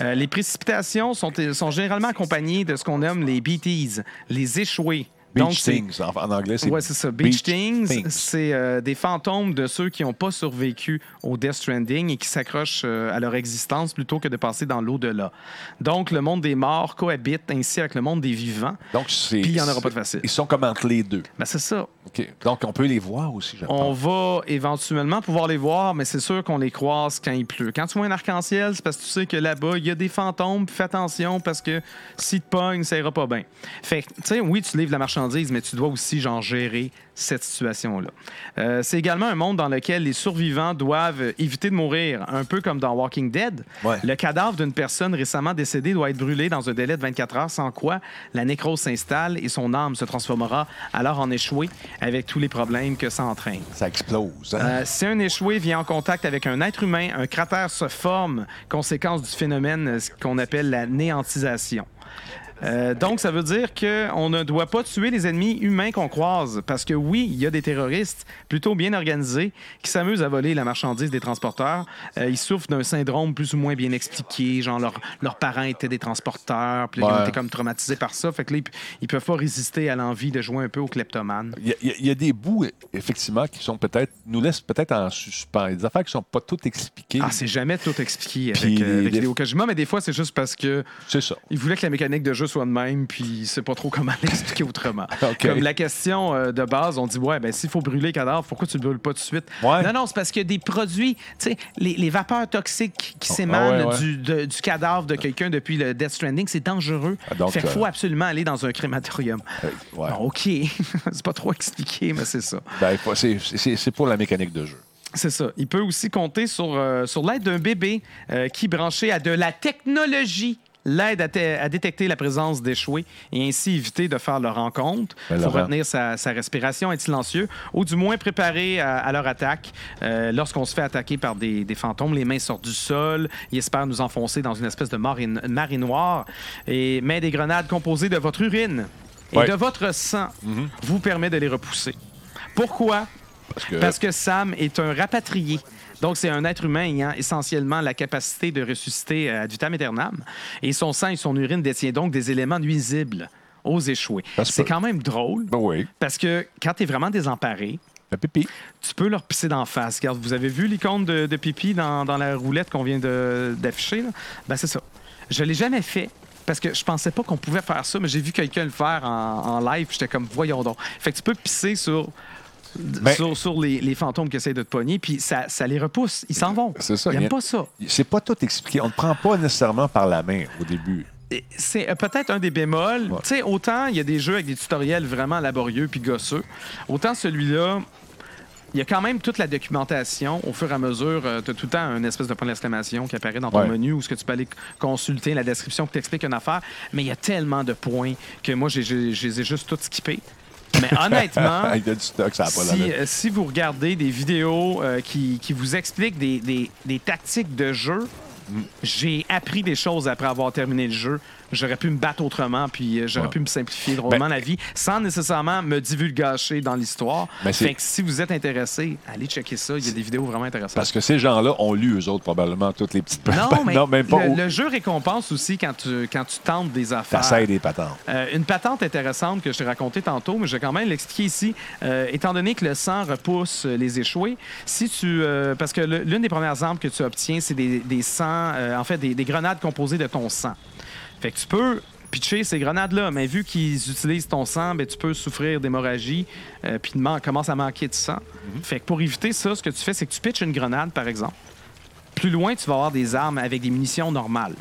Euh, les précipitations sont, généralement accompagnées de ce qu'on nomme les BTs, les échoués. Beach Things, en, en anglais, c'est Ouais, c'est ça. Beach, Beach Things, Things. c'est euh, des fantômes de ceux qui n'ont pas survécu au Death Stranding et qui s'accrochent euh, à leur existence plutôt que de passer dans l'au-delà. Donc, le monde des morts cohabite ainsi avec le monde des vivants. Donc, c'est. Puis, il n'y en aura pas de facile. Ils sont comme entre les deux. Ben, c'est ça. OK. Donc, on peut les voir aussi, je On va éventuellement pouvoir les voir, mais c'est sûr qu'on les croise quand il pleut. Quand tu vois un arc-en-ciel, c'est parce que tu sais que là-bas, il y a des fantômes. Fais attention parce que si te pognes, ça ira pas bien. Fait tu sais, oui, tu livres la marchandise, mais tu dois aussi, genre, gérer cette situation-là. Euh, c'est également un monde dans lequel les survivants doivent éviter de mourir, un peu comme dans Walking Dead. Ouais. Le cadavre d'une personne récemment décédée doit être brûlé dans un délai de 24 heures, sans quoi la nécrose s'installe et son âme se transformera alors en échoué avec tous les problèmes que ça entraîne. Ça explose. hein? Euh, si un échoué vient en contact avec un être humain, un cratère se forme, conséquence du phénomène qu'on appelle la néantisation. Euh, donc, ça veut dire qu'on ne doit pas tuer les ennemis humains qu'on croise. Parce que oui, il y a des terroristes plutôt bien organisés qui s'amusent à voler la marchandise des transporteurs. Euh, ils souffrent d'un syndrome plus ou moins bien expliqué. Genre, leur- leurs parents étaient des transporteurs. Puis ils ont été comme traumatisés par ça. Fait que là, ils, ils peuvent pas résister à l'envie de jouer un peu au kleptomane. Il y, a- y y des bouts, effectivement, qui sont peut-être, nous laissent peut-être en suspens. Des affaires qui sont pas toutes expliquées. Ah, c'est jamais tout expliqué avec, Puis euh, les- avec les- Kojima, mais des fois, c'est juste parce que C'est ça. il voulait que la mécanique de jeu soit de même, puis sait pas trop comment l'expliquer autrement. Comme la question euh, de base, on dit ouais, ben s'il faut brûler le cadavre, pourquoi tu le brûles pas tout de suite? Ouais. Non, non, c'est parce que des produits, tu sais, les, les vapeurs toxiques qui s'émanent Ah ouais, ouais. Du, de- du cadavre de quelqu'un depuis le Death Stranding, c'est dangereux. Ah, donc, fait qu'il euh, faut absolument aller dans un crématorium. Euh. Bon, ok, c'est pas trop expliqué, mais c'est ça. Ben, c'est- c'est c'est pour la mécanique de jeu. C'est ça. Il peut aussi compter sur, euh, sur l'aide d'un bébé euh, qui, branché à de la technologie, l'aide à, te- à détecter la présence d'échoués et ainsi éviter de faire leur rencontre. Ben, Il faut retenir sa, sa respiration, être silencieux ou du moins préparer à, à leur attaque. Euh, Lorsqu'on se fait attaquer par des, des fantômes, les mains sortent du sol. Ils espèrent nous enfoncer dans une espèce de marine, marée noire. Et, mais des grenades composées de votre urine et Ouais. de votre sang vous permet de les repousser. Pourquoi? Parce que, Parce que Sam est un rapatrié. Donc, c'est un être humain ayant essentiellement la capacité de ressusciter euh, ad vitam aeternam. Et son sang et son urine détiennent donc des éléments nuisibles aux échoués. C'est quand même drôle Ben oui. parce que quand tu es vraiment désemparé, pipi. tu peux leur pisser d'en face. Regarde, vous avez vu l'icône de, de pipi dans, dans la roulette qu'on vient d'afficher? là? Ben, c'est ça. Je l'ai jamais fait. Parce que je pensais pas qu'on pouvait faire ça, mais j'ai vu quelqu'un le faire en, en live. J'étais comme, voyons donc. Fait que tu peux pisser sur, Ben- sur, sur les, les fantômes qui essayent de te pogner, puis ça, ça les repousse. Ils s'en vont. C'est ça. Ils n'aiment pas ça. C'est pas tout expliqué. On ne prend pas nécessairement par la main au début. C'est euh, peut-être un des bémols. Ouais. Tu sais, autant il y a des jeux avec des tutoriels vraiment laborieux puis gosseux, autant celui-là, il y a quand même toute la documentation. Au fur et à mesure, tu as tout le temps une espèce de point d'exclamation qui apparaît dans ton Ouais. menu où ce que tu peux aller consulter la description qui t'explique une affaire. Mais il y a tellement de points que moi, je les ai juste tous skippés. Mais honnêtement, Il y a du stock, ça n'a pas si, euh, vous regardez des vidéos euh, qui, qui vous expliquent des, des- des tactiques de jeu, Mm. j'ai appris des choses après avoir terminé le jeu. J'aurais pu me battre autrement, puis euh, j'aurais Ouais. pu me simplifier drôlement Ben- la vie sans nécessairement me divulgacher dans l'histoire. Ben, fait que si vous êtes intéressé, allez checker ça. Il y a des vidéos vraiment intéressantes. Parce que ces gens-là ont lu, eux autres, probablement, toutes les petites non, mais non, même pas. le, au- le jeu récompense aussi quand tu, quand tu tentes des affaires. Ça aide des patentes. Euh, une patente intéressante que je t'ai racontée tantôt, mais je vais quand même l'expliquer ici. Euh, étant donné que le sang repousse les échoués, si tu. euh, parce que l'une des premières armes que tu obtiens, c'est des, des sangs, en fait, des, des grenades composées de ton sang. Fait que tu peux pitcher ces grenades-là, mais vu qu'ils utilisent ton sang, ben, tu peux souffrir d'hémorragie, euh, puis commence à manquer de sang. Fait que pour éviter ça, ce que tu fais, c'est que tu pitches une grenade, par exemple. Plus loin, tu vas avoir des armes avec des munitions normales.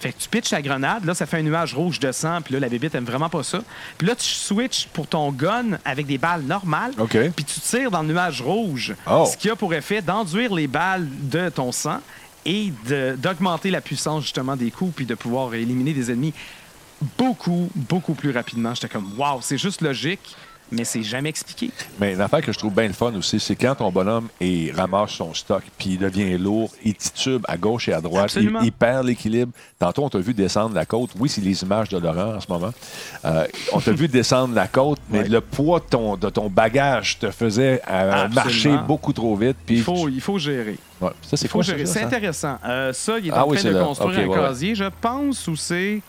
Fait que tu pitches la grenade, là, ça fait un nuage rouge de sang, puis là, la bébite aime vraiment pas ça. Puis là, tu switches pour ton gun avec des balles normales, puis tu tires dans le nuage rouge, Oh. ce qui a pour effet d'enduire les balles de ton sang et d'augmenter la puissance, justement, des coups, puis de pouvoir éliminer des ennemis beaucoup, beaucoup plus rapidement. J'étais comme, waouh, c'est juste logique, mais c'est jamais expliqué. Mais une affaire que je trouve bien le fun aussi, c'est quand ton bonhomme ramasse son stock, puis il devient lourd, il titube à gauche et à droite, il, perd l'équilibre. Tantôt, on t'a vu descendre la côte. Oui, c'est les images de Laurent en ce moment. Euh, on t'a vu descendre la côte, mais Ouais. le poids de ton, de ton bagage te faisait euh, marcher beaucoup trop vite. Il faut, il faut gérer. Ouais. Ça, c'est Il faut quoi ça, gérer. ça, C'est ça? intéressant. Euh, ça, il est Ah en train de là. construire un ouais, casier, je pense, ou c'est.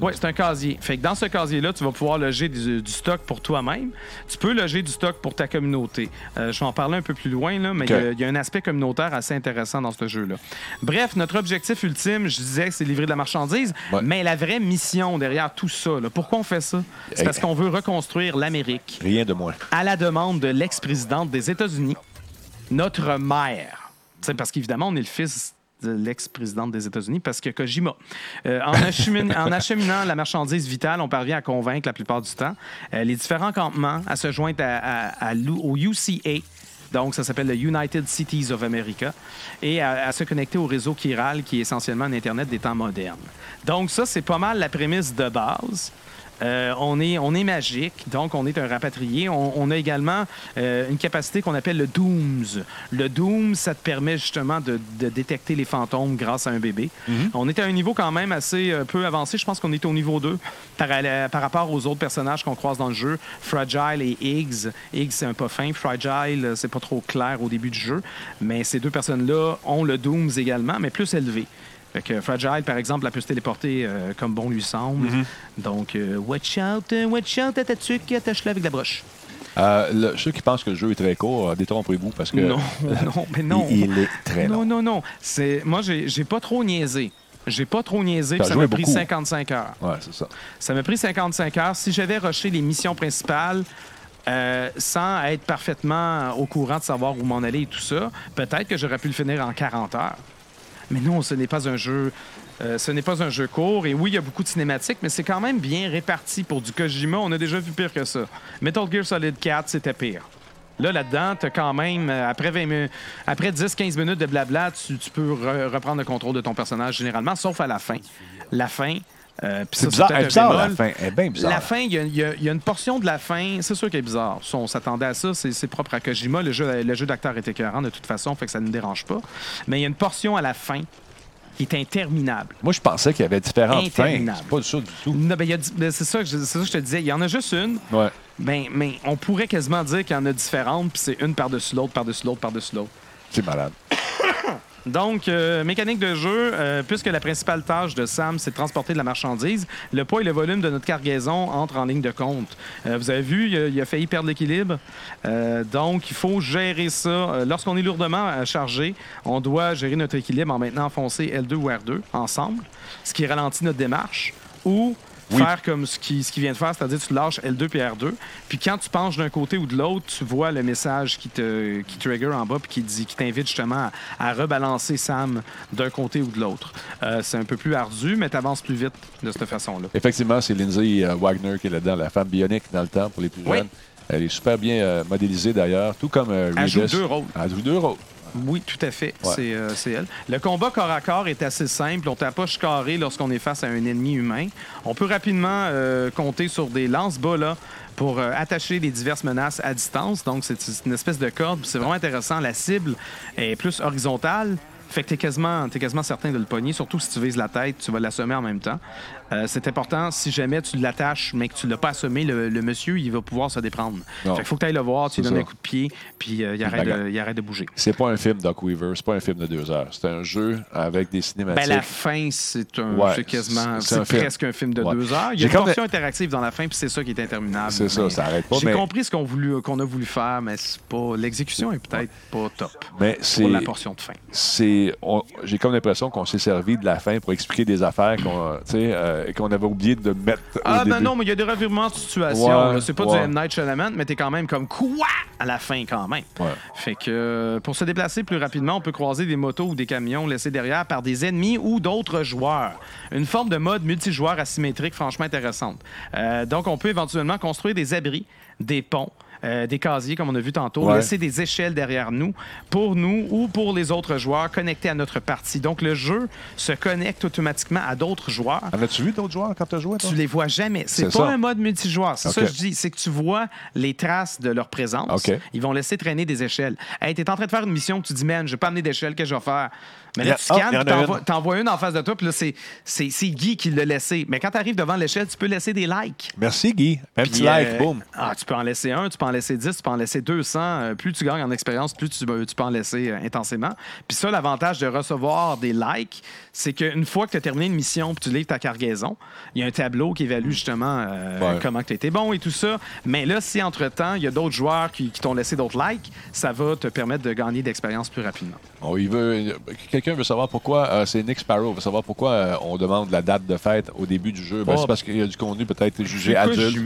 Oui, c'est un casier. Fait que dans ce casier-là, tu vas pouvoir loger du, du stock pour toi-même. Tu peux loger du stock pour ta communauté. Euh, je vais en parler un peu plus loin, là, mais il y a- y, un aspect communautaire assez intéressant dans ce jeu-là. Bref, notre objectif ultime, je disais que c'est livrer de la marchandise, Ouais. mais la vraie mission derrière tout ça, là, pourquoi on fait ça? C'est Hey. parce qu'on veut reconstruire l'Amérique Rien de moins. à la demande de l'ex-présidente des États-Unis, notre mère. C'est parce qu'évidemment, on est le fils l'ex-présidente des États-Unis, parce que Kojima. Euh, en, achemin- en acheminant la marchandise vitale, on parvient à convaincre la plupart du temps euh, les différents campements à se joindre au UCA. Donc, ça s'appelle le United Cities of America, et à se connecter au réseau Chiral, qui est essentiellement un Internet des temps modernes. Donc, ça, c'est pas mal la prémisse de base. Euh, on, est, on est magique, donc on est un rapatrié. On, on a également euh, une capacité qu'on appelle le Dooms. Le Doom, ça te permet justement de, de détecter les fantômes grâce à un bébé. On est à un niveau quand même assez euh, peu avancé. Je pense qu'on est au niveau 2 par, par rapport aux autres personnages qu'on croise dans le jeu. Fragile et Higgs. Higgs, c'est un pas fin. Fragile, c'est pas trop clair au début du jeu. Mais ces deux personnes-là ont le Dooms également, mais plus élevé. Fait que Fragile, par exemple, elle peut se téléporter euh, comme bon lui semble. Donc, euh, watch out, euh, watch out, attache-le avec la broche. Euh, le- ceux qui pensent que le jeu est très court, détrompez-vous parce que. Non, non, mais non. il, il est très long. Non, non, non. C'est... Moi, j'ai, pas trop niaisé. J'ai pas trop niaisé, ça m'a pris beaucoup. 55 heures. Ouais, c'est ça. Ça m'a pris 55 heures. Si j'avais rushé les missions principales euh, sans être parfaitement au courant de savoir où m'en aller et tout ça, peut-être que j'aurais pu le finir en 40 heures. Mais non, ce n'est pas un jeu. euh, ce n'est pas un jeu court. Et oui, il y a beaucoup de cinématiques, mais c'est quand même bien réparti pour du Kojima. On a déjà vu pire que ça. Metal Gear Solid 4, c'était pire. Là, là-dedans, tu quand même, euh, après, 20 mi- après 10-15 minutes de blabla, tu, peux re- reprendre le contrôle de ton personnage généralement, sauf à la fin. La fin. Euh, C'est bizarre, est bizarre, la fin. Elle est bien bizarre. La fin, il y, a- y y une portion de la fin, c'est sûr qu'elle est bizarre. Ça, on s'attendait à ça, c'est propre à Kojima. Le jeu, le jeu d'acteur est écœurant de toute façon, fait que ça ne nous dérange pas. Mais il y a une portion à la fin qui est interminable. Moi, je pensais qu'il y avait différentes fins. C'est pas ça du tout. Ben, ben, c'est ça, que je- c'est ça que je te disais. Il y en a juste une. Ouais. Ben, mais on pourrait quasiment dire qu'il y en a différentes, puis c'est une par-dessus l'autre, par-dessus l'autre, par-dessus l'autre. C'est malade. Donc, euh, mécanique de jeu, euh, puisque la principale tâche de Sam, c'est de transporter de la marchandise, le poids et le volume de notre cargaison entrent en ligne de compte. Euh, vous avez vu, il a, il failli perdre l'équilibre. Donc, il faut gérer ça. Lorsqu'on est lourdement chargé, on doit gérer notre équilibre en maintenant enfoncer L2 ou R2 ensemble, ce qui ralentit notre démarche, ou Oui. faire comme ce qu'il ce qu'il vient de faire, c'est-à-dire tu lâches L2 puis R2. Puis quand tu penches d'un côté ou de l'autre, tu vois le message qui te qui trigger en bas puis qui dit qui t'invite justement à, à rebalancer Sam d'un côté ou de l'autre. Euh, c'est un peu plus ardu, mais tu avances plus vite de cette façon-là. Effectivement, c'est Lindsay euh, Wagner qui est là-dedans, la femme bionique dans le temps pour les plus Oui. jeunes. Elle est super bien euh, modélisée d'ailleurs, tout comme euh, Elle joue deux rôles. Elle joue deux rôles. Oui, tout à fait. Ouais. C'est euh, c'est elle. Le combat corps à corps est assez simple. On tapoche carré lorsqu'on est face à un ennemi humain. On peut rapidement euh, compter sur des lance-bas là, pour euh, attacher les diverses menaces à distance. Donc, c'est une espèce de corde. C'est vraiment intéressant. La cible est plus horizontale. Fait que t'es quasiment, t'es quasiment certain de le pogner, surtout si tu vises la tête, tu vas l'assommer en même temps. Euh, c'est important, si jamais tu l'attaches, mais que tu l'as pas assommé, le, le monsieur, il va pouvoir se déprendre. Fait qu'il faut que tu ailles le voir, tu lui donnes ça. un coup de pied, puis euh, il, arrête de, il arrête de bouger. C'est pas un film Doc Weaver, c'est pas un film de deux heures. C'est un jeu avec des cinématiques. Ben, la fin, c'est un, Ouais, c'est quasiment, c'est film. presque un film de Ouais. deux heures. Il y a une portion interactive dans la fin, puis c'est ça qui est interminable. C'est ça, ça arrête pas, J'ai mais- compris ce qu'on a voulu faire, mais c'est pas, l'exécution est peut-être pas top Mais c'est. pour la portion de fin. c'est j'ai comme l'impression qu'on s'est servi de la fin pour expliquer des affaires qu'on tu sais, euh, qu'on avait oublié de mettre au Ah, ben début. non, mais il y a des revirements de situation. Ouais, c'est pas ouais. du M. Night Shyamalan, mais t'es quand même comme quoi? À la fin quand même. Ouais. Fait que euh, pour se déplacer plus rapidement, on peut croiser des motos ou des camions laissés derrière par des ennemis ou d'autres joueurs. Une forme de mode multijoueur asymétrique franchement intéressante. Euh, donc, on peut éventuellement construire des abris, des ponts. Euh, des casiers, comme on a vu tantôt, Ouais. laisser des échelles derrière nous, pour nous ou pour les autres joueurs connectés à notre partie. Donc, le jeu se connecte automatiquement à d'autres joueurs. En as-tu vu d'autres joueurs quand tu as joué, toi? Tu les vois jamais. C'est pas ça. un mode multijoueur. C'est ça que je dis. C'est que tu vois les traces de leur présence. Ils vont laisser traîner des échelles. Hey, t'es en train de faire une mission, tu dis, man, je vais pas amener d'échelle, qu'est-ce que je vais faire? Mais là, tu ah, scannes, il y en puis a t'envoies- une. en face de toi, puis là, c'est- Guy qui l'a laissé. Mais quand tu arrives devant l'échelle, tu peux laisser des likes. Merci, Guy. Un petit like, euh, boum. Ah, tu peux en laisser un, tu peux en laisser 10, tu peux en laisser 200. Euh, plus tu gagnes en expérience, plus tu, tu peux en laisser euh, intensément. Puis ça, l'avantage de recevoir des likes, c'est qu'une fois que tu as terminé une mission puis tu livres ta cargaison, il y a un tableau qui évalue justement euh, Ouais. comment tu été bon et tout ça. Mais là, si entre-temps, il y a d'autres joueurs qui, qui t'ont laissé d'autres likes, ça va te permettre de gagner d'expérience plus rapidement. Oh, il veut, quelqu'un veut savoir pourquoi, euh, c'est Nick Sparrow, veut savoir pourquoi euh, on demande la date de fête au début du jeu? Ben, Oh. c'est parce qu'il y a du contenu peut-être jugé adulte.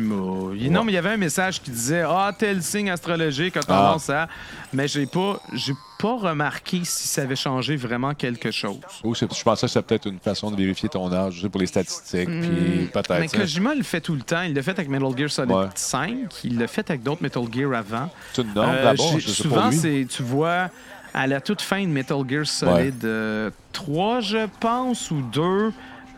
Il- Non, mais il y avait un message qui disait Ah, tel signe astrologique a tendance à. Mais j'ai pas, j'ai pas remarqué si ça avait changé vraiment quelque chose. C'est- je pensais que c'était peut-être une façon de vérifier ton âge, je sais, pour les statistiques, puis peut-être. Mais ça. Kojima le fait tout le temps. Il l'a fait avec Metal Gear Solid Ouais. 5. Il l'a fait avec d'autres Metal Gear avant. C'est une norme Euh, là-bas, souvent, c'est, tu vois, à la toute fin de Metal Gear Solid 3, je pense, ou 2.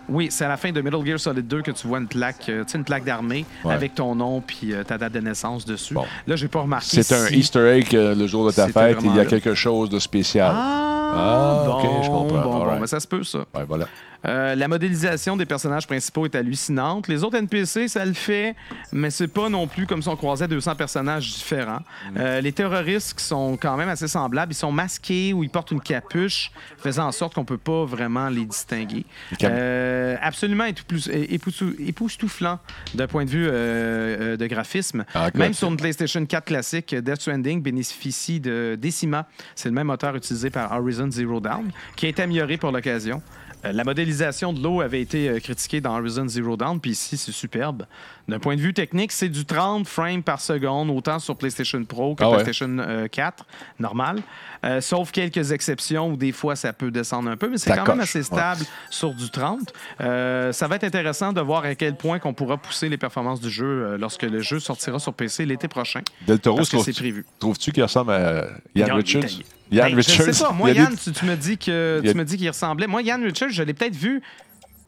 Oui, c'est à la fin de Metal Gear Solid 2 que tu vois une plaque, euh, une plaque d'armée Ouais. avec ton nom puis euh, ta date de naissance dessus. Là, j'ai pas remarqué. C'est un si- Easter egg euh, le jour de ta fête, il y a là. quelque chose de spécial. Ah, ok, bon, je comprends. Bon, bon, right. ben, ça se peut, ça. Ouais, voilà. Euh, la modélisation des personnages principaux est hallucinante. Les autres NPC, ça le fait, mais c'est pas non plus comme si on croisait 200 personnages différents. Mm. Euh, les terroristes qui sont quand même assez semblables, ils sont masqués ou ils portent une capuche, faisant en sorte qu'on peut pas vraiment les distinguer. cam- Euh, absolument épous- épous- époustouflant d'un point de vue euh, de graphisme. Ah, même sur une PlayStation 4 classique, Death Stranding bénéficie de Decima. C'est le même moteur utilisé par Horizon Zero Dawn, qui a été amélioré pour l'occasion. Euh, la modélisation de l'eau avait été euh, critiquée dans Horizon Zero Dawn, puis ici, c'est superbe. D'un point de vue technique, c'est du 30 frames par seconde, autant sur PlayStation Pro que Ah ouais. PlayStation euh, 4, normal. Euh, sauf quelques exceptions où des fois, ça peut descendre un peu, mais c'est quand même assez ouais. stable sur du 30. Euh, ça va être intéressant de voir à quel point qu'on pourra pousser les performances du jeu lorsque le jeu sortira sur PC l'été prochain. Del Toro, c'est prévu. Trouves-tu qu'il ressemble à Ian Yann, Richards? Ian Ben, Richards. Je sais pas. Moi, Yann, des- tu, tu me dis que a- tu me dis qu'il ressemblait. Moi, Yann Richards, je l'ai peut-être vu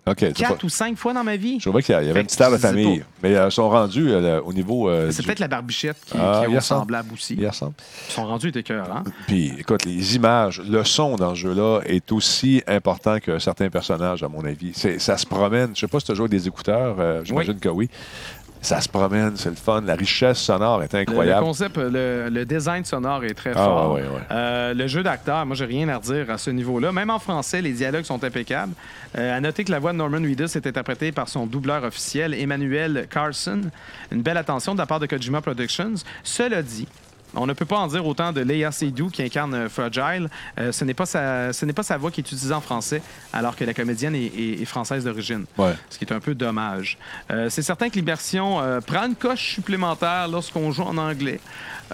quatre pas- ou cinq fois dans ma vie. Je trouvais qu'il y avait Fait une petite air de famille. pas. Mais euh, ils sont rendus euh, au niveau. euh, C'est du- peut-être la barbichette qui, Ah, qui est ressemble. semblable aussi. Ils sont rendus écœurants. Puis, écoute, les images, le son dans ce jeu-là est aussi important que certains personnages, à mon avis. Ça se promène. Je sais pas si tu as joué avec des écouteurs. euh, J'imagine que oui. Ça se promène, c'est le fun. La richesse sonore est Le, le incroyable. concept, le, le design sonore est très Ah, fort. ouais, ouais, ouais. Euh, le jeu d'acteur, moi, j'ai rien à redire à ce niveau-là. Même en français, les dialogues sont impeccables. Euh, à noter que la voix de Norman Reedus est interprétée par son doubleur officiel, Emmanuel Carson. Une belle attention de la part de Kojima Productions. Cela dit, on ne peut pas en dire autant de Leia Seydoux qui incarne euh, Fragile. Euh, ce n'est pas sa, ce n'est pas sa voix qui est utilisée en français, alors que la comédienne est, est- est française d'origine. Ouais. Ce qui est un peu dommage. Euh, c'est certain que l'immersion euh, prend une coche supplémentaire lorsqu'on joue en anglais.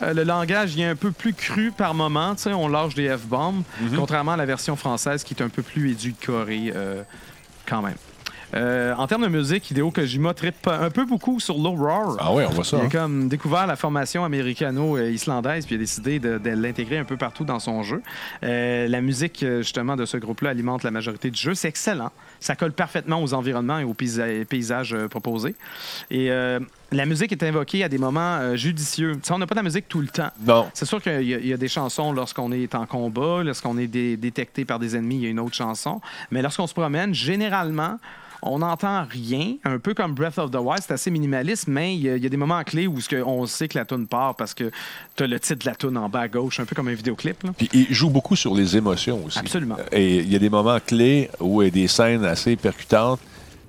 Le langage est un peu plus cru par moment. tu sais, On lâche des F-bombs, contrairement à la version française qui est un peu plus édulcorée quand même. Euh, en termes de musique, Hideo Kojima trippe un peu beaucoup sur Low Roar. Ah ouais, on voit ça. Il a hein. comme découvert la formation américano-islandaise, puis il a décidé de, de l'intégrer un peu partout dans son jeu. Euh, la musique, euh, justement, de ce groupe-là alimente la majorité du jeu. C'est excellent. Ça colle parfaitement aux environnements et aux paysa- paysages proposés. Et euh, la musique est invoquée à des moments euh, judicieux. On n'a pas de la musique tout le temps. Non. C'est sûr qu'il y, a- il y a des chansons lorsqu'on est en combat, lorsqu'on est dé- détecté par des ennemis, il y a une autre chanson. Mais lorsqu'on se promène, généralement, on n'entend rien, un peu comme Breath of the Wild, c'est assez minimaliste, mais il y, a- il y a des moments clés où ce que- on sait que la tune part parce que tu as le titre de la tune en bas à gauche, un peu comme un vidéoclip. là. Puis il joue beaucoup sur les émotions aussi. Absolument. Et il y a des moments clés où il y a des scènes assez percutantes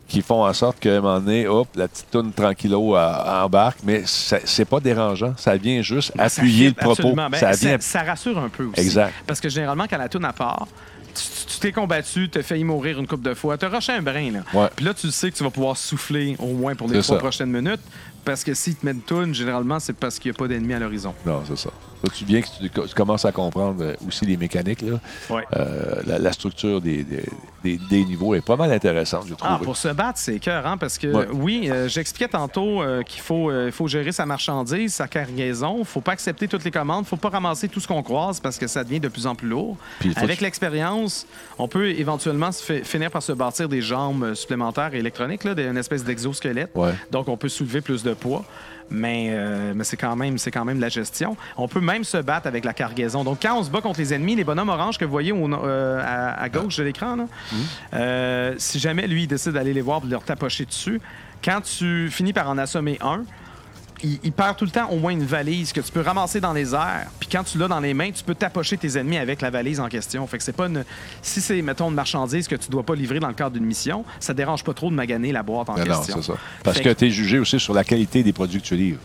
qui font en sorte qu'à un moment donné, hop, la petite toune tranquillo euh, embarque, mais c'est pas dérangeant. Ça vient juste ça appuyer le propos. Ben, ça ça, vient... ça rassure un peu aussi. Exact. Parce que généralement, quand la toune à part, tu- t'es combattu, tu as failli mourir une couple de fois, tu as rushé un brin. Là. Ouais. Puis là, tu sais que tu vas pouvoir souffler au moins pour les trois ça. prochaines minutes. Parce que si tu mets une toune, généralement, c'est parce qu'il n'y a pas d'ennemis à l'horizon. Non, c'est ça. Là, tu viens que tu, tu commences à comprendre euh, aussi les mécaniques. Là. Ouais. Euh, la, la structure des, des, des- des niveaux est pas mal intéressante, je trouve. Ah, pour se battre, c'est écœurant parce que, Ouais. oui, euh, j'expliquais tantôt euh, qu'il faut, il faut gérer sa marchandise, sa cargaison. Il faut pas accepter toutes les commandes. faut pas ramasser tout ce qu'on croise parce que ça devient de plus en plus lourd. Puis il Avec l'expérience, on peut éventuellement se fi- finir par se bâtir des jambes supplémentaires et électroniques, là, une espèce d'exosquelette. Ouais. Donc, on peut soulever plus de poids. Mais, euh, mais c'est quand même c'est quand même la gestion. On peut même se battre avec la cargaison. Donc quand on se bat contre les ennemis, les bonhommes oranges que vous voyez au- euh, à, à gauche de l'écran, là, euh, si jamais lui il décide d'aller les voir et de leur tapocher dessus, quand tu finis par en assommer un, il, il perd tout le temps au moins une valise que tu peux ramasser dans les airs. Puis quand tu l'as dans les mains, tu peux tapocher tes ennemis avec la valise en question. Fait que c'est pas une. Si c'est, mettons, une marchandise que tu dois pas livrer dans le cadre d'une mission, ça dérange pas trop de maganer la boîte en Non, non, question. c'est ça. Parce Fait que tu es jugé aussi sur la qualité des produits que tu livres.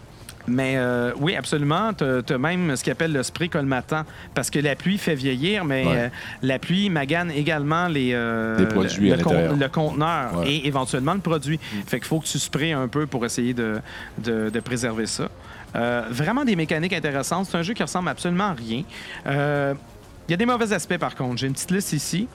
Mais euh, oui, absolument. Tu as même ce qu'on appelle le spray colmatant. Parce que la pluie fait vieillir, mais Ouais. euh, la pluie magane également les, euh, Les produits le, à le con- l'intérieur. le conteneur Ouais. et éventuellement le produit. Fait qu'il faut que tu sprays un peu pour essayer de, de- de préserver ça. Euh, vraiment des mécaniques intéressantes. C'est un jeu qui ressemble absolument à rien. Il y a des mauvais aspects par contre. J'ai une petite liste ici.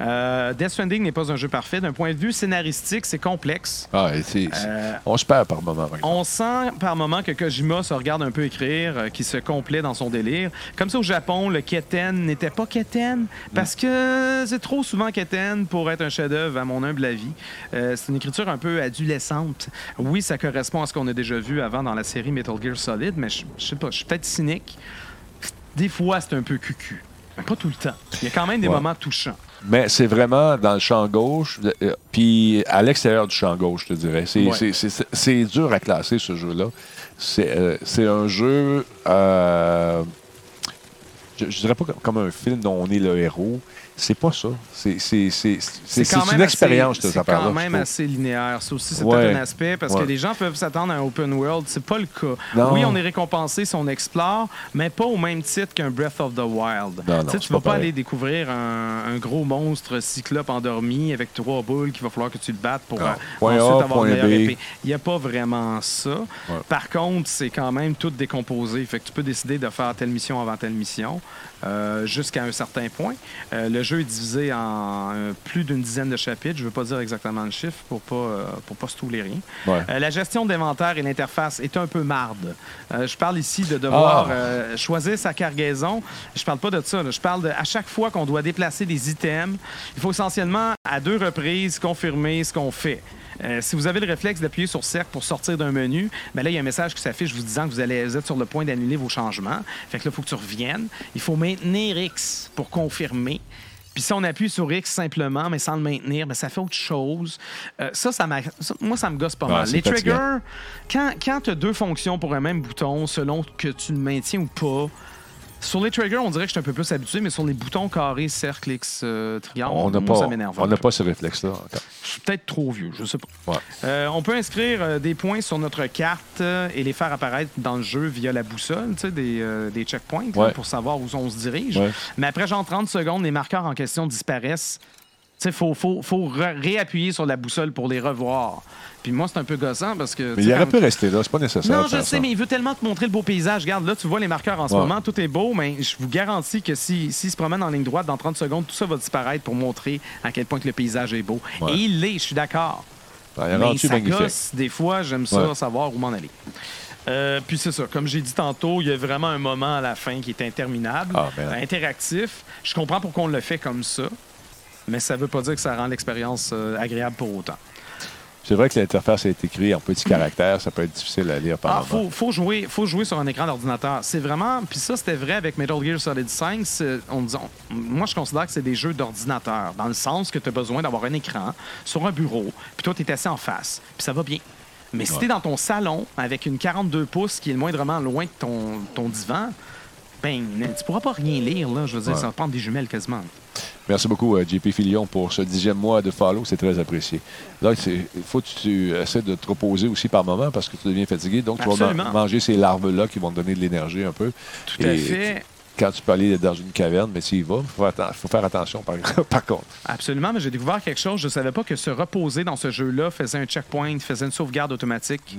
Euh, Death Stranding n'est pas un jeu parfait. D'un point de vue scénaristique, c'est complexe. Ah, c'est- Euh, on se perd par moment. on sent par moment que Kojima se regarde un peu écrire, euh, qu'il se complaît dans son délire. Comme ça, au Japon, le Keten n'était pas Keten parce que c'est trop souvent Keten pour être un chef-d'œuvre, à mon humble avis. Euh, c'est une écriture un peu adolescente. Oui, ça correspond à ce qu'on a déjà vu avant dans la série Metal Gear Solid, mais je je sais pas, je suis peut-être cynique. Des fois, c'est un peu cucu. Mais pas tout le temps. Il y a quand même des Ouais. moments touchants. Mais c'est vraiment dans le champ gauche, euh, puis à l'extérieur du champ gauche, je te dirais. C'est Ouais. dur à classer, ce jeu-là. C'est euh, un jeu. euh, je, je dirais pas comme- comme un film dont on est le héros. C'est pas ça. C'est une expérience, cette affaire-là. C'est quand même assez linéaire. Ça aussi, c'est Ouais. un aspect parce Ouais. que les gens peuvent s'attendre à un open world. C'est pas le cas. Non. Oui, on est récompensé si on explore, mais pas au même titre qu'un Breath of the Wild. Non, non, Tu vas pas pareil. aller découvrir un, un gros monstre cyclope endormi avec trois boules qu'il va falloir que tu le battes pour Non. euh, ensuite A, avoir une meilleure épée. Il n'y a pas vraiment ça. Ouais. Par contre, c'est quand même tout décomposé. Fait que tu peux décider de faire telle mission avant telle mission euh, jusqu'à un certain point. Euh, le jeu est divisé en euh, plus d'une dizaine de chapitres. Je ne veux pas dire exactement le chiffre pour pas, pour pas se touler rien. Ouais. La gestion d'inventaire et l'interface est un peu marde. Je parle ici de devoir Ah. choisir sa cargaison. Je parle pas de ça. là. Je parle de à chaque fois qu'on doit déplacer des items, il faut essentiellement à deux reprises confirmer ce qu'on fait. Euh, si vous avez le réflexe d'appuyer sur cercle pour sortir d'un menu, ben là, il y a un message qui s'affiche vous disant que vous, allez, vous êtes sur le point d'annuler vos changements. Fait que là, il faut que tu reviennes. Il faut maintenir X pour confirmer. Puis si on appuie sur X simplement, mais sans le maintenir, ben ça fait autre chose. Euh, ça, ça ça- moi, ça me gosse pas Ouais, mal. Les fatigant. triggers, quand, quand tu as deux fonctions pour un même bouton, selon que tu le maintiens ou pas, sur les triggers, on dirait que je suis un peu plus habitué, mais sur les boutons carré, cercle, X, euh, triangle, On n'a pas, ça m'énerve. on n'a pas ce réflexe-là encore. Je suis peut-être trop vieux, je sais pas. Ouais. Euh, on peut inscrire euh, des points sur notre carte et les faire apparaître dans le jeu via la boussole, des, euh, des checkpoints là, Ouais. pour savoir où on se dirige. Ouais. Mais après genre 30 secondes, les marqueurs en question disparaissent. Il faut, faut, faut réappuyer sur la boussole pour les revoir. Puis moi, c'est un peu gossant parce que. Mais il aurait pu rester là, c'est pas nécessaire. non, je sais, mais il veut tellement te montrer le beau paysage. Regarde, là, tu vois les marqueurs en ce Ouais. moment, tout est beau, mais je vous garantis que s'il si, s'il se promène en ligne droite, dans 30 secondes, tout ça va disparaître pour montrer à quel point que le paysage est beau. Ouais. Et il l'est, je suis d'accord. Ben, Mais ça magnifique. gosse, des fois, j'aime ça, Ouais. savoir où m'en aller. Euh, puis c'est ça, comme j'ai dit tantôt, il y a vraiment un moment à la fin qui est interminable, Ah, ben. interactif. Je comprends pourquoi on le fait comme ça, mais ça veut pas dire que ça rend l'expérience euh, agréable pour autant. C'est vrai que l'interface a été écrite en petits caractères, ça peut être difficile à lire par Ah, faut, faut, jouer, faut jouer sur un écran d'ordinateur. C'est vraiment. Puis ça, c'était vrai avec Metal Gear Solid 5. c'est- On, dit- on- moi, je considère que c'est des jeux d'ordinateur, dans le sens que tu as besoin d'avoir un écran sur un bureau, puis toi, tu es assis en face, puis ça va bien. Mais si tu es dans ton salon avec une 42 pouces qui est le moindrement loin de ton, ton divan, tu pourras pas rien lire, là. Je veux dire, Ouais. ça va prendre des jumelles quasiment. Merci beaucoup, euh, JP Filion, pour ce dixième mois de follow. C'est très apprécié. C'est- il faut que tu essaies de te reposer aussi par moment parce que tu deviens fatigué. Donc, tu vas manger ces larves-là qui vont te donner de l'énergie un peu. Tout à fait. Quand tu peux aller dans une caverne, mais tu y vas, il faut, faire attention par, par contre. Absolument, mais j'ai découvert quelque chose. Je savais pas que se reposer dans ce jeu-là faisait un checkpoint, faisait une sauvegarde automatique.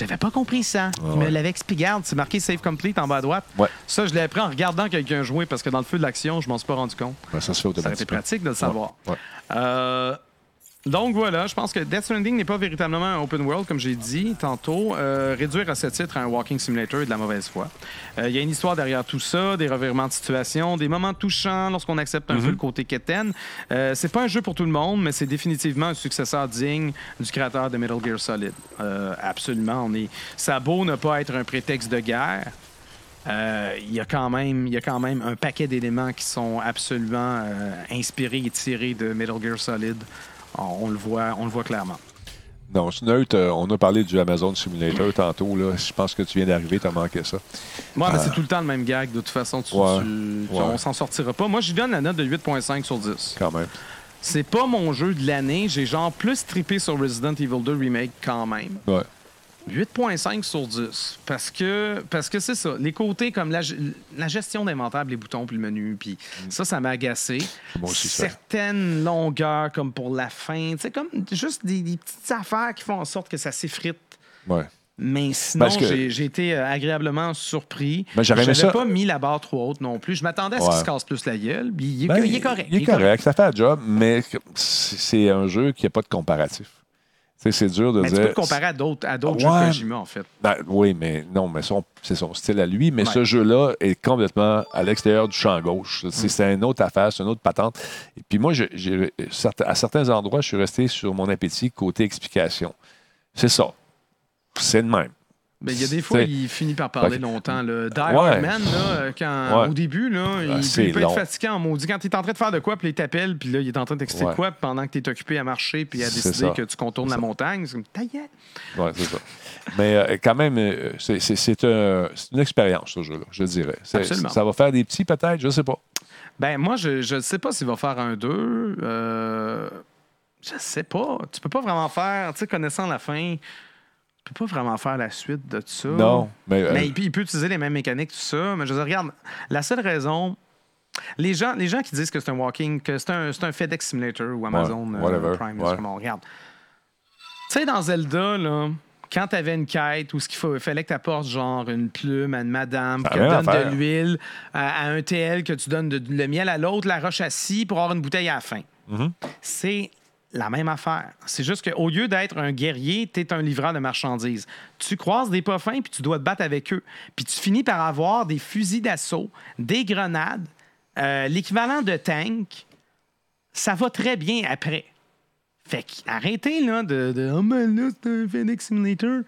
J'avais pas compris ça. Ah Il me l'avait expliqué. C'est marqué Save Complete en bas à droite. Ouais. Ça, je l'ai appris en regardant quelqu'un jouer parce que dans le feu de l'action, je m'en suis pas rendu compte. Ben, ça se fait Ça aurait été pratique de le savoir. Ouais. Euh, Donc voilà, je pense que Death Stranding n'est pas véritablement un open world, comme j'ai dit tantôt. Euh, réduire à ce titre un walking simulator est de la mauvaise foi. Euh, Il y a une histoire derrière tout ça, des revirements de situation, des moments touchants lorsqu'on accepte un Mhm. peu le côté quétaine. Euh, c'est pas un jeu pour tout le monde, mais c'est définitivement un successeur digne du créateur de Metal Gear Solid. Euh, absolument, on est. Ça a beau ne pas être un prétexte de guerre. euh, Il y, a quand même- y a quand même un paquet d'éléments qui sont absolument euh, inspirés et tirés de Metal Gear Solid. On, on le voit, on le voit clairement. Non, Sneut, euh, on a parlé du Amazon Simulator tantôt. Là. Je pense que tu viens d'arriver, tu as manqué ça. Moi, mais Euh, c'est tout le temps le même gag. De toute façon, tu, Ouais, tu- tu- ouais. on s'en sortira pas. Moi, je lui donne la note de 8.5 sur 10. Quand même. C'est pas mon jeu de l'année. J'ai genre plus trippé sur Resident Evil 2 Remake quand même. Ouais. 8.5 sur 10. Parce que parce que c'est ça. Les côtés comme la, la gestion d'inventaire, les boutons puis le menu, puis ça, ça m'a agacé. Mm. Moi aussi, ça. Certaines longueurs comme pour la fin. Tu sais, comme juste des, des petites affaires qui font en sorte que ça s'effrite. Ouais. Mais sinon, que- j'ai été euh, agréablement surpris. Ben, J'avais ça- pas mis la barre trop haute non plus. Je m'attendais à ce Ouais. qu'il se casse plus la gueule. Il est, Ben, il est correct. Il est correct, ça fait un job, mais c'est un jeu qui n'a pas de comparatif. C'est dur de Mais tu dire. peux le comparer à d'autres à d'autres Ouais. jeux Kojima, en fait. Ben, oui, mais non, mais son- c'est son style à lui. Mais Ouais. ce jeu-là est complètement à l'extérieur du champ gauche. C'est c'est une autre affaire, c'est une autre patente. Et puis moi, je- j'ai- certes- à certains endroits, je suis resté sur mon appétit côté explication. C'est ça. C'est de même. Ben, il y a des fois, il finit par parler longtemps. Le Die Ouais. Hard Man, là, euh, quand, Ouais. au début, là, il, Ah, il peut long. être fatiguant en maudit. Quand tu es en train de faire de quoi, puis il t'appelle, puis là, il est en train de t'expliquer Ouais. quoi, pendant que tu es occupé à marcher, puis à décider que tu contournes la montagne, c'est comme. Ouais, c'est ça. Mais euh, quand même, euh, c'est- c'est c'est un- c'est une expérience, ce jeu-là, je dirais. Absolument. Ça va faire des petits, peut-être, je ne sais pas. Ben, moi, je ne sais pas s'il va faire un 2. Euh, je sais pas. Tu peux pas vraiment faire, tu sais, connaissant la fin, tu peux pas vraiment faire la suite de ça. Non, mais, euh, Mais puis, il peut utiliser les mêmes mécaniques, tout ça. Mais je veux dire, regarde, la seule raison. Les gens, les gens qui disent que c'est un walking, que c'est un, un FedEx Simulator ou Amazon euh, whatever, Prime, ouais. on regarde. Tu sais, dans Zelda, là, quand tu avais une quête où ce qu'il faut- fallait que tu apportes genre une plume à une madame, Ça a qu'elle rien à donne faire. de l'huile, à, à un TL, que tu donnes de- le miel à l'autre, la roche à scie pour avoir une bouteille à la fin. Mhm. C'est la même affaire. C'est juste qu'au lieu d'être un guerrier, tu es un livreur de marchandises. Tu croises des pas fins puis tu dois te battre avec eux. Puis tu finis par avoir des fusils d'assaut, des grenades, euh, l'équivalent de tank. Ça va très bien après. Fait que arrêtez là de, de Oh, mais là, c'est un Phoenix Simulator.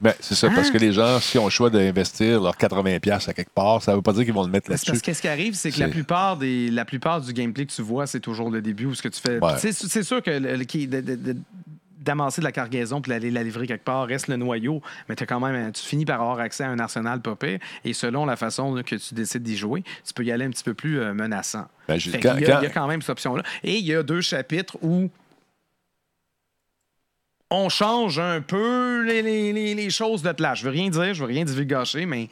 Ben, c'est ça, parce Hein? que les gens, si ont le choix d'investir leurs 80$ à quelque part, ça ne veut pas dire qu'ils vont le mettre là-dessus. parce que ce qui arrive, c'est que la plupart, des, la plupart du gameplay que tu vois, c'est toujours le début où ce que tu fais. Ouais. C'est sûr que le- le- qui- de- de- de- d'amasser de la cargaison puis d'aller la livrer quelque part reste le noyau, mais as quand même, tu finis par avoir accès à un arsenal pire, et selon la façon là, que tu décides d'y jouer, tu peux y aller un petit peu plus euh, menaçant. Ben, y, il y a quand même cette option-là. Et il y a deux chapitres où on change un peu les, les- les- choses de place. Je veux rien dire, je veux rien divulgacher, mais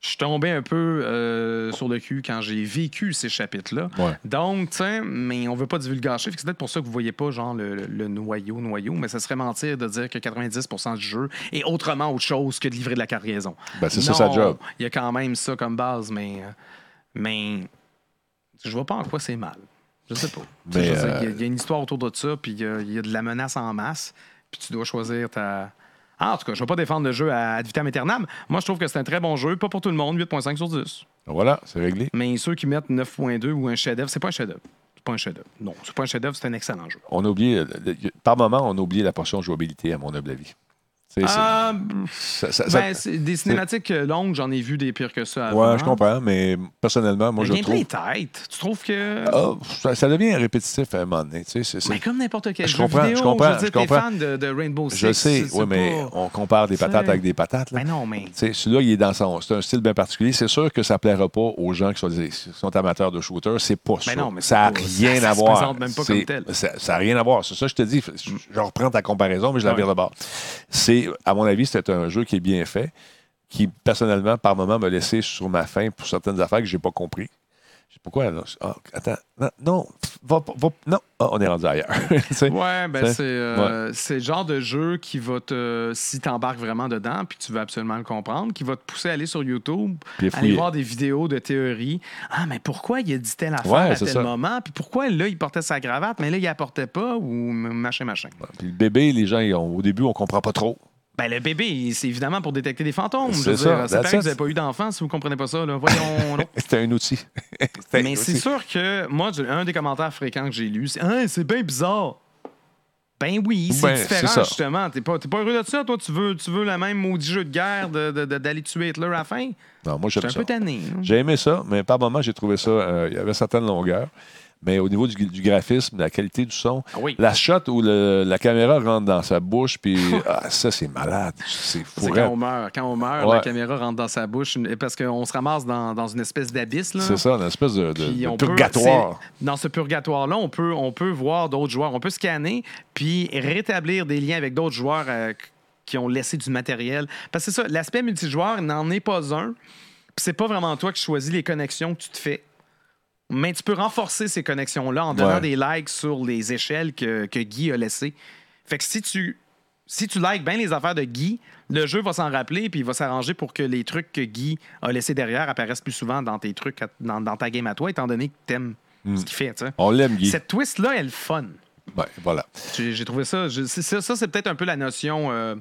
je suis tombé un peu euh, sur le cul quand j'ai vécu ces chapitres-là. Ouais. Donc, sais, mais on veut pas divulgacher. C'est peut-être pour ça que vous voyez pas genre le, le- le noyau, noyau, mais ça serait mentir de dire que 90% du jeu est autrement autre chose que de livrer de la cargaison. Ben, c'est ça, sa job. Il y a quand même ça comme base, mais, mais je vois pas en quoi c'est mal. Je sais pas. Euh, Il y, a- y a une histoire autour de ça, puis il y a- il y, a de la menace en masse, puis tu dois choisir ta. Ah, en tout cas, je vais pas défendre le jeu à ad vitam aeternam. Moi, je trouve que c'est un très bon jeu, pas pour tout le monde, 8.5 sur 10. Voilà, c'est réglé. Mais ceux qui mettent 9.2 ou un chef-d'œuvre, c'est pas un chef-d'œuvre. C'est pas un chef-d'œuvre. Non, c'est pas un chef-d'œuvre, c'est un excellent jeu. On a oublié, le- par moment, on a oublié la portion jouabilité, à mon humble avis. Ah, ça- ça- ben, ça- des cinématiques euh, longues, j'en ai vu des pires que ça. avant. Ouais, je comprends, mais personnellement, moi, Le je trouve. tight. Tu trouves que. Ah, ça, devient répétitif à un moment donné. tu sais, Mais comme n'importe quel Je jeu comprends, vidéo, je comprends, veux dire, je comprends. fan de, de Rainbow Six. Je sais, oui, mais pas- on compare des patates avec des patates. Là. Ben non, mais. Tu sais, Celui-là, il est dans son. C'est un style bien particulier. C'est sûr que ça ne plaira pas aux gens qui sont, des- qui sont amateurs de shooters. C'est pas ça. Ben non, mais ça n'a rien à voir. Ça n'a rien à voir. C'est ça je te dis. Je, reprends ta comparaison, mais je la vire de bord. C'est, à mon avis, c'est un jeu qui est bien fait, qui, personnellement, par moment, m'a laissé sur ma faim pour certaines affaires que je n'ai pas compris. Pourquoi? Ah, attends, non, non, va, non. Ah, on est rendu ailleurs. Ouais, ben c'est euh, c'est le genre de jeu qui va te. Si tu embarques vraiment dedans, puis tu veux absolument le comprendre, qui va te pousser à aller sur YouTube, aller voir des vidéos de théorie. Ah, mais pourquoi il a dit telle affaire Ouais, à tel ça. moment? Puis pourquoi là, il portait sa cravate, mais là, il la portait pas, ou machin, machin. Puis le bébé, les gens, ils ont- au début, on comprend pas trop. Ben, le bébé, c'est évidemment pour détecter des fantômes. C'est ça. C'est que vous n'avez pas eu d'enfant si vous comprenez pas ça. Là. Voyons. C'était un outil. Un Mais c'est sûr que moi, un des commentaires fréquents que j'ai lu, c'est Ah, c'est bien bizarre. Ben oui, c'est Ben, différent, justement. T'es pas, pas heureux de ça, toi? Tu veux, tu veux le même maudit jeu de guerre de- de- de- d'aller tuer Hitler à la fin? Non, moi, j'aime un ça. peu tanné. hein. J'ai aimé ça, mais par moment, j'ai trouvé ça. euh, il y avait certaines longueurs. Mais au niveau du, du graphisme, de la qualité du son, Ah oui. la shot où le- la caméra rentre dans sa bouche, puis ah, ça, c'est malade. C'est fou. C'est quand on meurt. Quand on meurt, Ouais. la caméra rentre dans sa bouche parce qu'on se ramasse dans, dans une espèce d'abysse. C'est ça, une espèce de, de- Puis de on peut- purgatoire. dans ce purgatoire-là, on peut, on peut voir d'autres joueurs. On peut scanner puis rétablir des liens avec d'autres joueurs euh, qui ont laissé du matériel. Parce que c'est ça, l'aspect multijoueur n'en est pas un. C'est pas vraiment toi qui choisis les connexions que tu te fais. Mais tu peux renforcer ces connexions-là en donnant Ouais. des likes sur les échelles que, que Guy a laissées. Fait que si tu, si tu likes bien les affaires de Guy, le jeu va s'en rappeler puis il va s'arranger pour que les trucs que Guy a laissés derrière apparaissent plus souvent dans tes trucs, dans, dans ta game à toi, étant donné que t'aimes ce qu'il fait. tu sais. On l'aime, Guy. Cette twist-là, elle est fun. Ouais, voilà. J'ai trouvé ça. je- c'est- ça, ça, c'est peut-être un peu la notion, euh,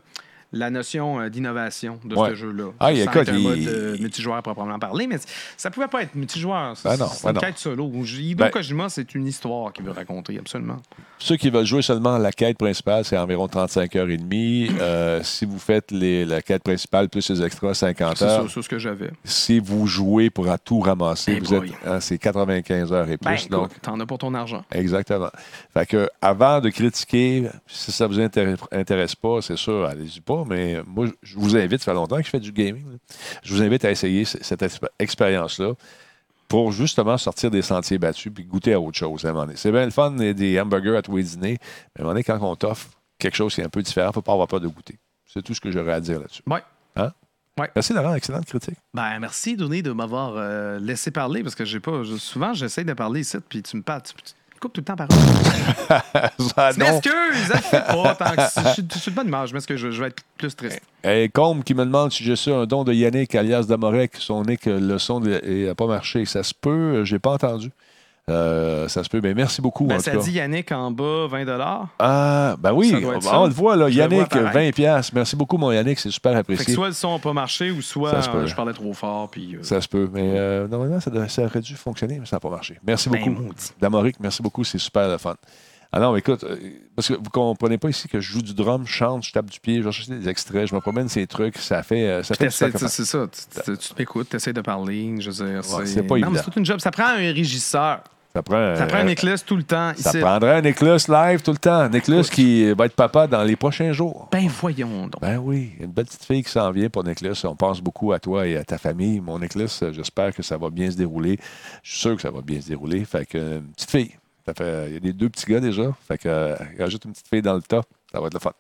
la notion euh, d'innovation de Ouais. ce jeu-là. Ah, Sans écoute, être un il- mode euh, multijoueur à proprement parler, mais ça pouvait pas être multijoueur. Ben non, c'est ben une non. quête solo. Hideo Ben- Kojima, c'est une histoire qu'il veut raconter, absolument. Ceux qui veulent jouer seulement la quête principale, c'est environ 35 heures et demie. Euh, si vous faites les- la quête principale plus les extras, 50 C'est heures. ça, c'est ce que j'avais. Si vous jouez pour à tout ramasser, Eh vous êtes, hein, c'est 95 heures et Ben, plus. donc, t'en as pour ton argent. Exactement. Fait que avant de critiquer, si ça vous intéresse, intéresse pas, c'est sûr, allez-y pas. Mais moi, je vous invite, ça fait longtemps que je fais du gaming. là. Je vous invite à essayer cette exp- expérience-là pour justement sortir des sentiers battus puis goûter à autre chose à un moment donné. C'est bien le fun, des- hamburgers à tous les dîners, mais à un moment donné, quand on t'offre quelque chose qui est un peu différent, il ne faut pas avoir peur de goûter. C'est tout ce que j'aurais à dire là-dessus. Ouais. Hein? Ouais. Merci Laurent, excellente critique. Ben, merci, Denis, de m'avoir euh, laissé parler parce que j'ai pas. je- souvent, j'essaie de parler ici, puis tu me parles. Tu, coupes tout le temps par Ah, Je m'excuse, pas. tant que je, suis- je suis de bonne humeur, je m'excuse, je, je vais être plus triste. Et Combe qui me demande si j'ai su un don de Yannick alias Damorek, son nick, le son n'a pas marché. Ça se peut, j'ai pas entendu. Euh, ça se peut, mais merci beaucoup Ben, en tout ça cas. dit Yannick en bas, 20 Ah, ben oui, doit être on, le voit là, Je vois Yannick, apparaître. 20 pièces. Merci beaucoup mon Yannick, c'est super Fait que apprécié. soit le son n'a pas marché ou soit euh, je parlais trop fort. Puis, euh, Ça se peut, mais normalement, ça, ça aurait dû fonctionner, mais ça n'a pas marché. Merci Ben, beaucoup. maudit. Damoric, merci beaucoup, c'est super le fun. Ah non, mais écoute, parce que vous comprenez pas ici que je joue du drum, je chante, je tape du pied, je vais chercher des extraits, je me promène ces trucs, ça fait, ça fait c'est ça, tu- t'écoutes, tu essaies de parler. Je veux dire, c'est c'est pas non, évident. mais c'est toute une job. Ça prend un régisseur. Ça prend, Ça prend un éclair tout le temps. Ça ici. prendrait un Nicolas live tout le temps. Nicolas qui va être papa dans les prochains jours. Ben voyons donc. Ben oui, une belle petite fille qui s'en vient pour Nicolas. On pense beaucoup à toi et à ta famille. Mon Nicolas, euh, j'espère que ça va bien se dérouler. Je suis sûr que ça va bien se dérouler. Fait que, une petite fille. Ça fait, il y a des deux petits gars déjà. Fait que, euh, rajoute une petite fille dans le tas. Ça va être le fun.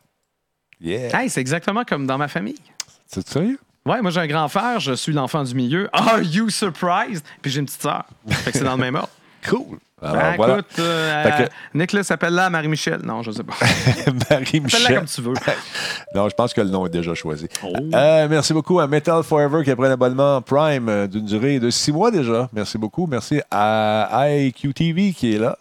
Yeah. Hey, c'est exactement comme dans ma famille. C'est sérieux? Ouais, moi j'ai un grand frère, je suis l'enfant du milieu. Are you surprised? Puis j'ai une petite sœur. Fait que c'est dans le même ordre. Cool. Alors, Ben, Ah, voilà. écoute, euh, Fait que- Nicolas s'appelle-là Marie-Michel. Non, je sais pas. Marie-Michel. Appelle-la comme tu veux. Non, je pense que le nom est déjà choisi. Oh. Euh, merci beaucoup à Metal Forever qui a pris un abonnement Prime euh, d'une durée de six mois déjà. Merci beaucoup. Merci à IQTV qui est là.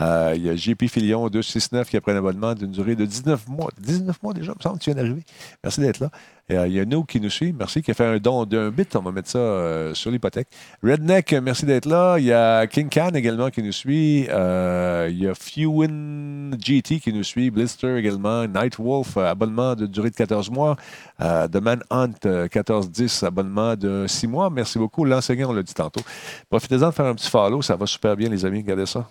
Euh, il y a JP Filion 269 qui a pris un abonnement d'une durée de 19 mois. 19 mois déjà, il me semble que tu viens d'arriver. Merci d'être là. Euh, il y a No qui nous suit. Merci, qui a fait un don d'un bit. On va mettre ça euh, sur l'hypothèque. Redneck, merci d'être là. Il y a King Khan également qui nous suit. Il y a Fewin GT qui nous suit. Blister également. Nightwolf, abonnement de durée de 14 mois. The Manhunt, euh, 14-10, abonnement de 6 mois. Merci beaucoup. L'enseignant, on l'a dit tantôt. Profitez-en de faire un petit follow. Ça va super bien, les amis. Regardez ça.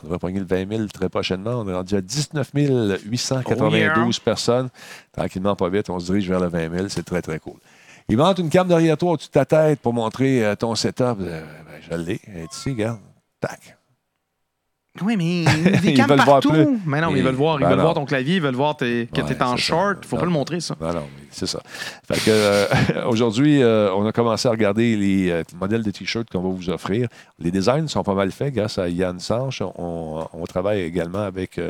On devrait pogner le 20 000 très prochainement. On est rendu à 19 892 personnes. Tranquillement, pas vite, on se dirige vers le 20 000. C'est très, très cool. Il monte une cam derrière toi au-dessus de ta tête pour montrer euh, ton setup. Euh, ben, je l'ai. Elle est ici, regarde. Tac. Oui, mais Ils des cams veulent voir partout. Mais non, mais ils veulent voir, ils Ben veulent non. voir ton clavier, ils veulent voir tes- que Ouais, tu es en c'est ça. short. Faut pas le montrer, ça. Non, non, C'est ça. Euh, aujourd'hui, euh, on a commencé à regarder les euh, modèles de T-shirts qu'on va vous offrir. Les designs sont pas mal faits grâce à Yann Sanche. On, travaille également avec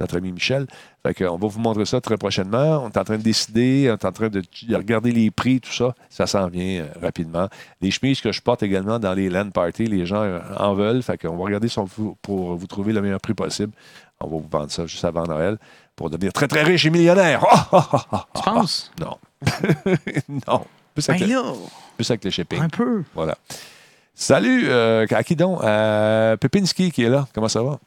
notre ami Michel. On va vous montrer ça très prochainement. On est en train de décider, on est en train de, de regarder les prix, tout ça. Ça s'en vient rapidement. Les chemises que je porte également dans les land parties, les gens en veulent. Fait qu'on va regarder pour vous trouver le meilleur prix possible. On va vous vendre ça juste avant Noël pour devenir très, très riche et millionnaire. tu penses? Non. non. Plus avec, Ben plus avec le shipping. un peu. Voilà. Salut, euh, à qui donc? À Pepinski qui est là. Comment ça va?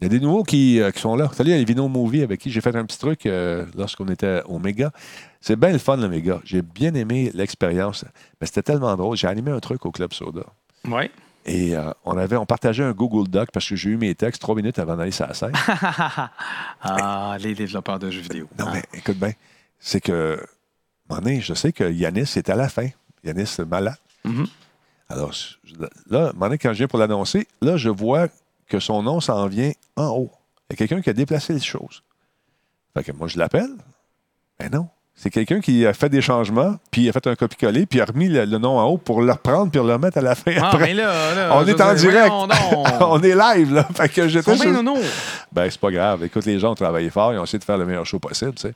Il y a des nouveaux qui, euh, qui sont là. Salut à Vino Movie avec qui j'ai fait un petit truc euh, lorsqu'on était au Méga. C'est bien le fun, le Méga. J'ai bien aimé l'expérience. Mais c'était tellement drôle. J'ai animé un truc au Club Soda. Ouais. Et euh, on, avait, on partageait un Google Doc parce que j'ai eu mes textes trois minutes avant d'aller sur la scène. ah, les développeurs de jeux vidéo. Non, mais écoute bien, c'est que, donné, je sais que Yanis est à la fin. Yanis est malade. Mhm. Alors, là, donné, quand je viens pour l'annoncer, là, je vois que son nom s'en vient en haut. Il y a quelqu'un qui a déplacé les choses. Fait que moi, je l'appelle. Ben non. C'est quelqu'un qui a fait des changements, puis il a fait un copier-coller, puis il a remis le, le nom en haut pour le reprendre, puis le remettre à la fin. Ah, après. mais là, là, On est en dire, direct. On est live, là. Fait que j'étais Combien, sur- non, non? ben, c'est pas grave. Écoute, les gens ont travaillé fort, ils ont essayé de faire le meilleur show possible, tu sais.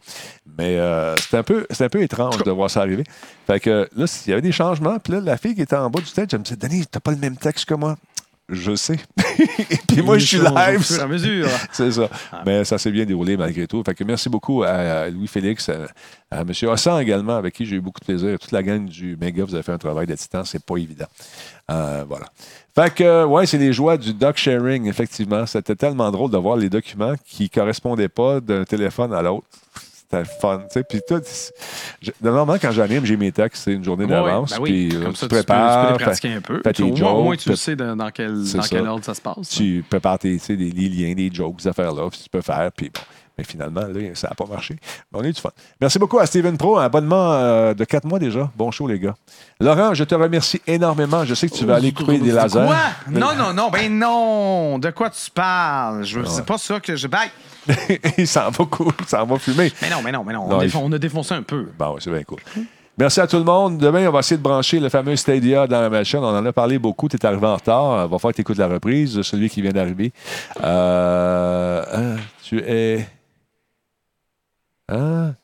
Mais euh, c'était un, peu- c'était un peu étrange de voir ça arriver. Fait que là, il y avait des changements, puis là, la fille qui était en bas du stage, elle me disait Denis, t'as pas le même texte que moi. Je sais. puis moi, je suis live. et à mesure. c'est ça. Mais ça s'est bien déroulé malgré tout. Fait que merci beaucoup à Louis-Félix, à, à M. Hassan également, avec qui j'ai eu beaucoup de plaisir. Toute la gang du Méga, vous avez fait un travail de titan, c'est pas évident. Euh, voilà. Fait que, ouais, c'est les joies du doc sharing, effectivement. C'était tellement drôle de voir les documents qui correspondaient pas d'un téléphone à l'autre. C'était fun, tu sais. Puis je- normalement, quand j'anime, j'ai mes textes, c'est une journée Ouais, d'avance. ben oui. puis euh, Comme tu ça, tu peux, tu peux prépares. les pratiquer un peu. Tes au, moins, tu sais dans, dans quel, dans quel ordre ça se passe. Tu prépares tes, des, les liens, des jokes, ces affaires-là, puis tu peux faire. Puis bon. Mais finalement, là, ça n'a pas marché. Mais on a eu du fun. Merci beaucoup à Steven Pro, un abonnement euh, de 4 mois déjà. Bon show, les gars. Laurent, je te remercie énormément. Je sais que tu vas aller couper des lasers. Quoi? Non, non, non, ben non! De quoi tu parles? Je- Ouais. C'est pas ça que je. Ben, Il s'en va cool, il s'en va fumer. mais non, mais non, mais non. Non, on, il- défon- on a défoncé un peu. Bon, ouais, c'est bien cool. Merci à tout le monde. Demain, on va essayer de brancher le fameux Stadia dans la machine. On en a parlé beaucoup. Tu es arrivé en retard. Il va falloir que tu écoutes la reprise, celui qui vient d'arriver. Euh, hein, tu es. Hein?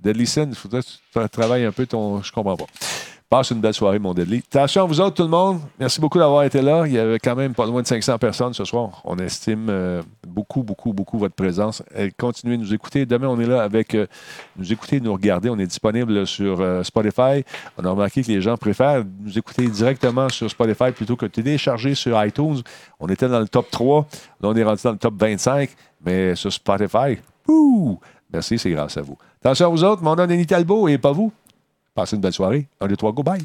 Deadly Sin, il faudrait que tu tra- travailles un peu ton. Je comprends pas. Passe une belle soirée, mon Deadly. Attention à vous autres, tout le monde. Merci beaucoup d'avoir été là. Il y avait quand même pas loin de 500 personnes ce soir. On estime euh, beaucoup, beaucoup, beaucoup votre présence. Et continuez de nous écouter. Demain, on est là avec euh, nous écouter, nous regarder. On est disponible sur euh, Spotify. On a remarqué que les gens préfèrent nous écouter directement sur Spotify plutôt que télécharger sur iTunes. On était dans le top 3. Là, on est rendu dans le top 25. Mais sur Spotify, ouh, merci, c'est grâce à vous. Attention à vous autres. Mon nom est Denis et pas vous. Passez une belle soirée. Un, deux, trois, go, bye.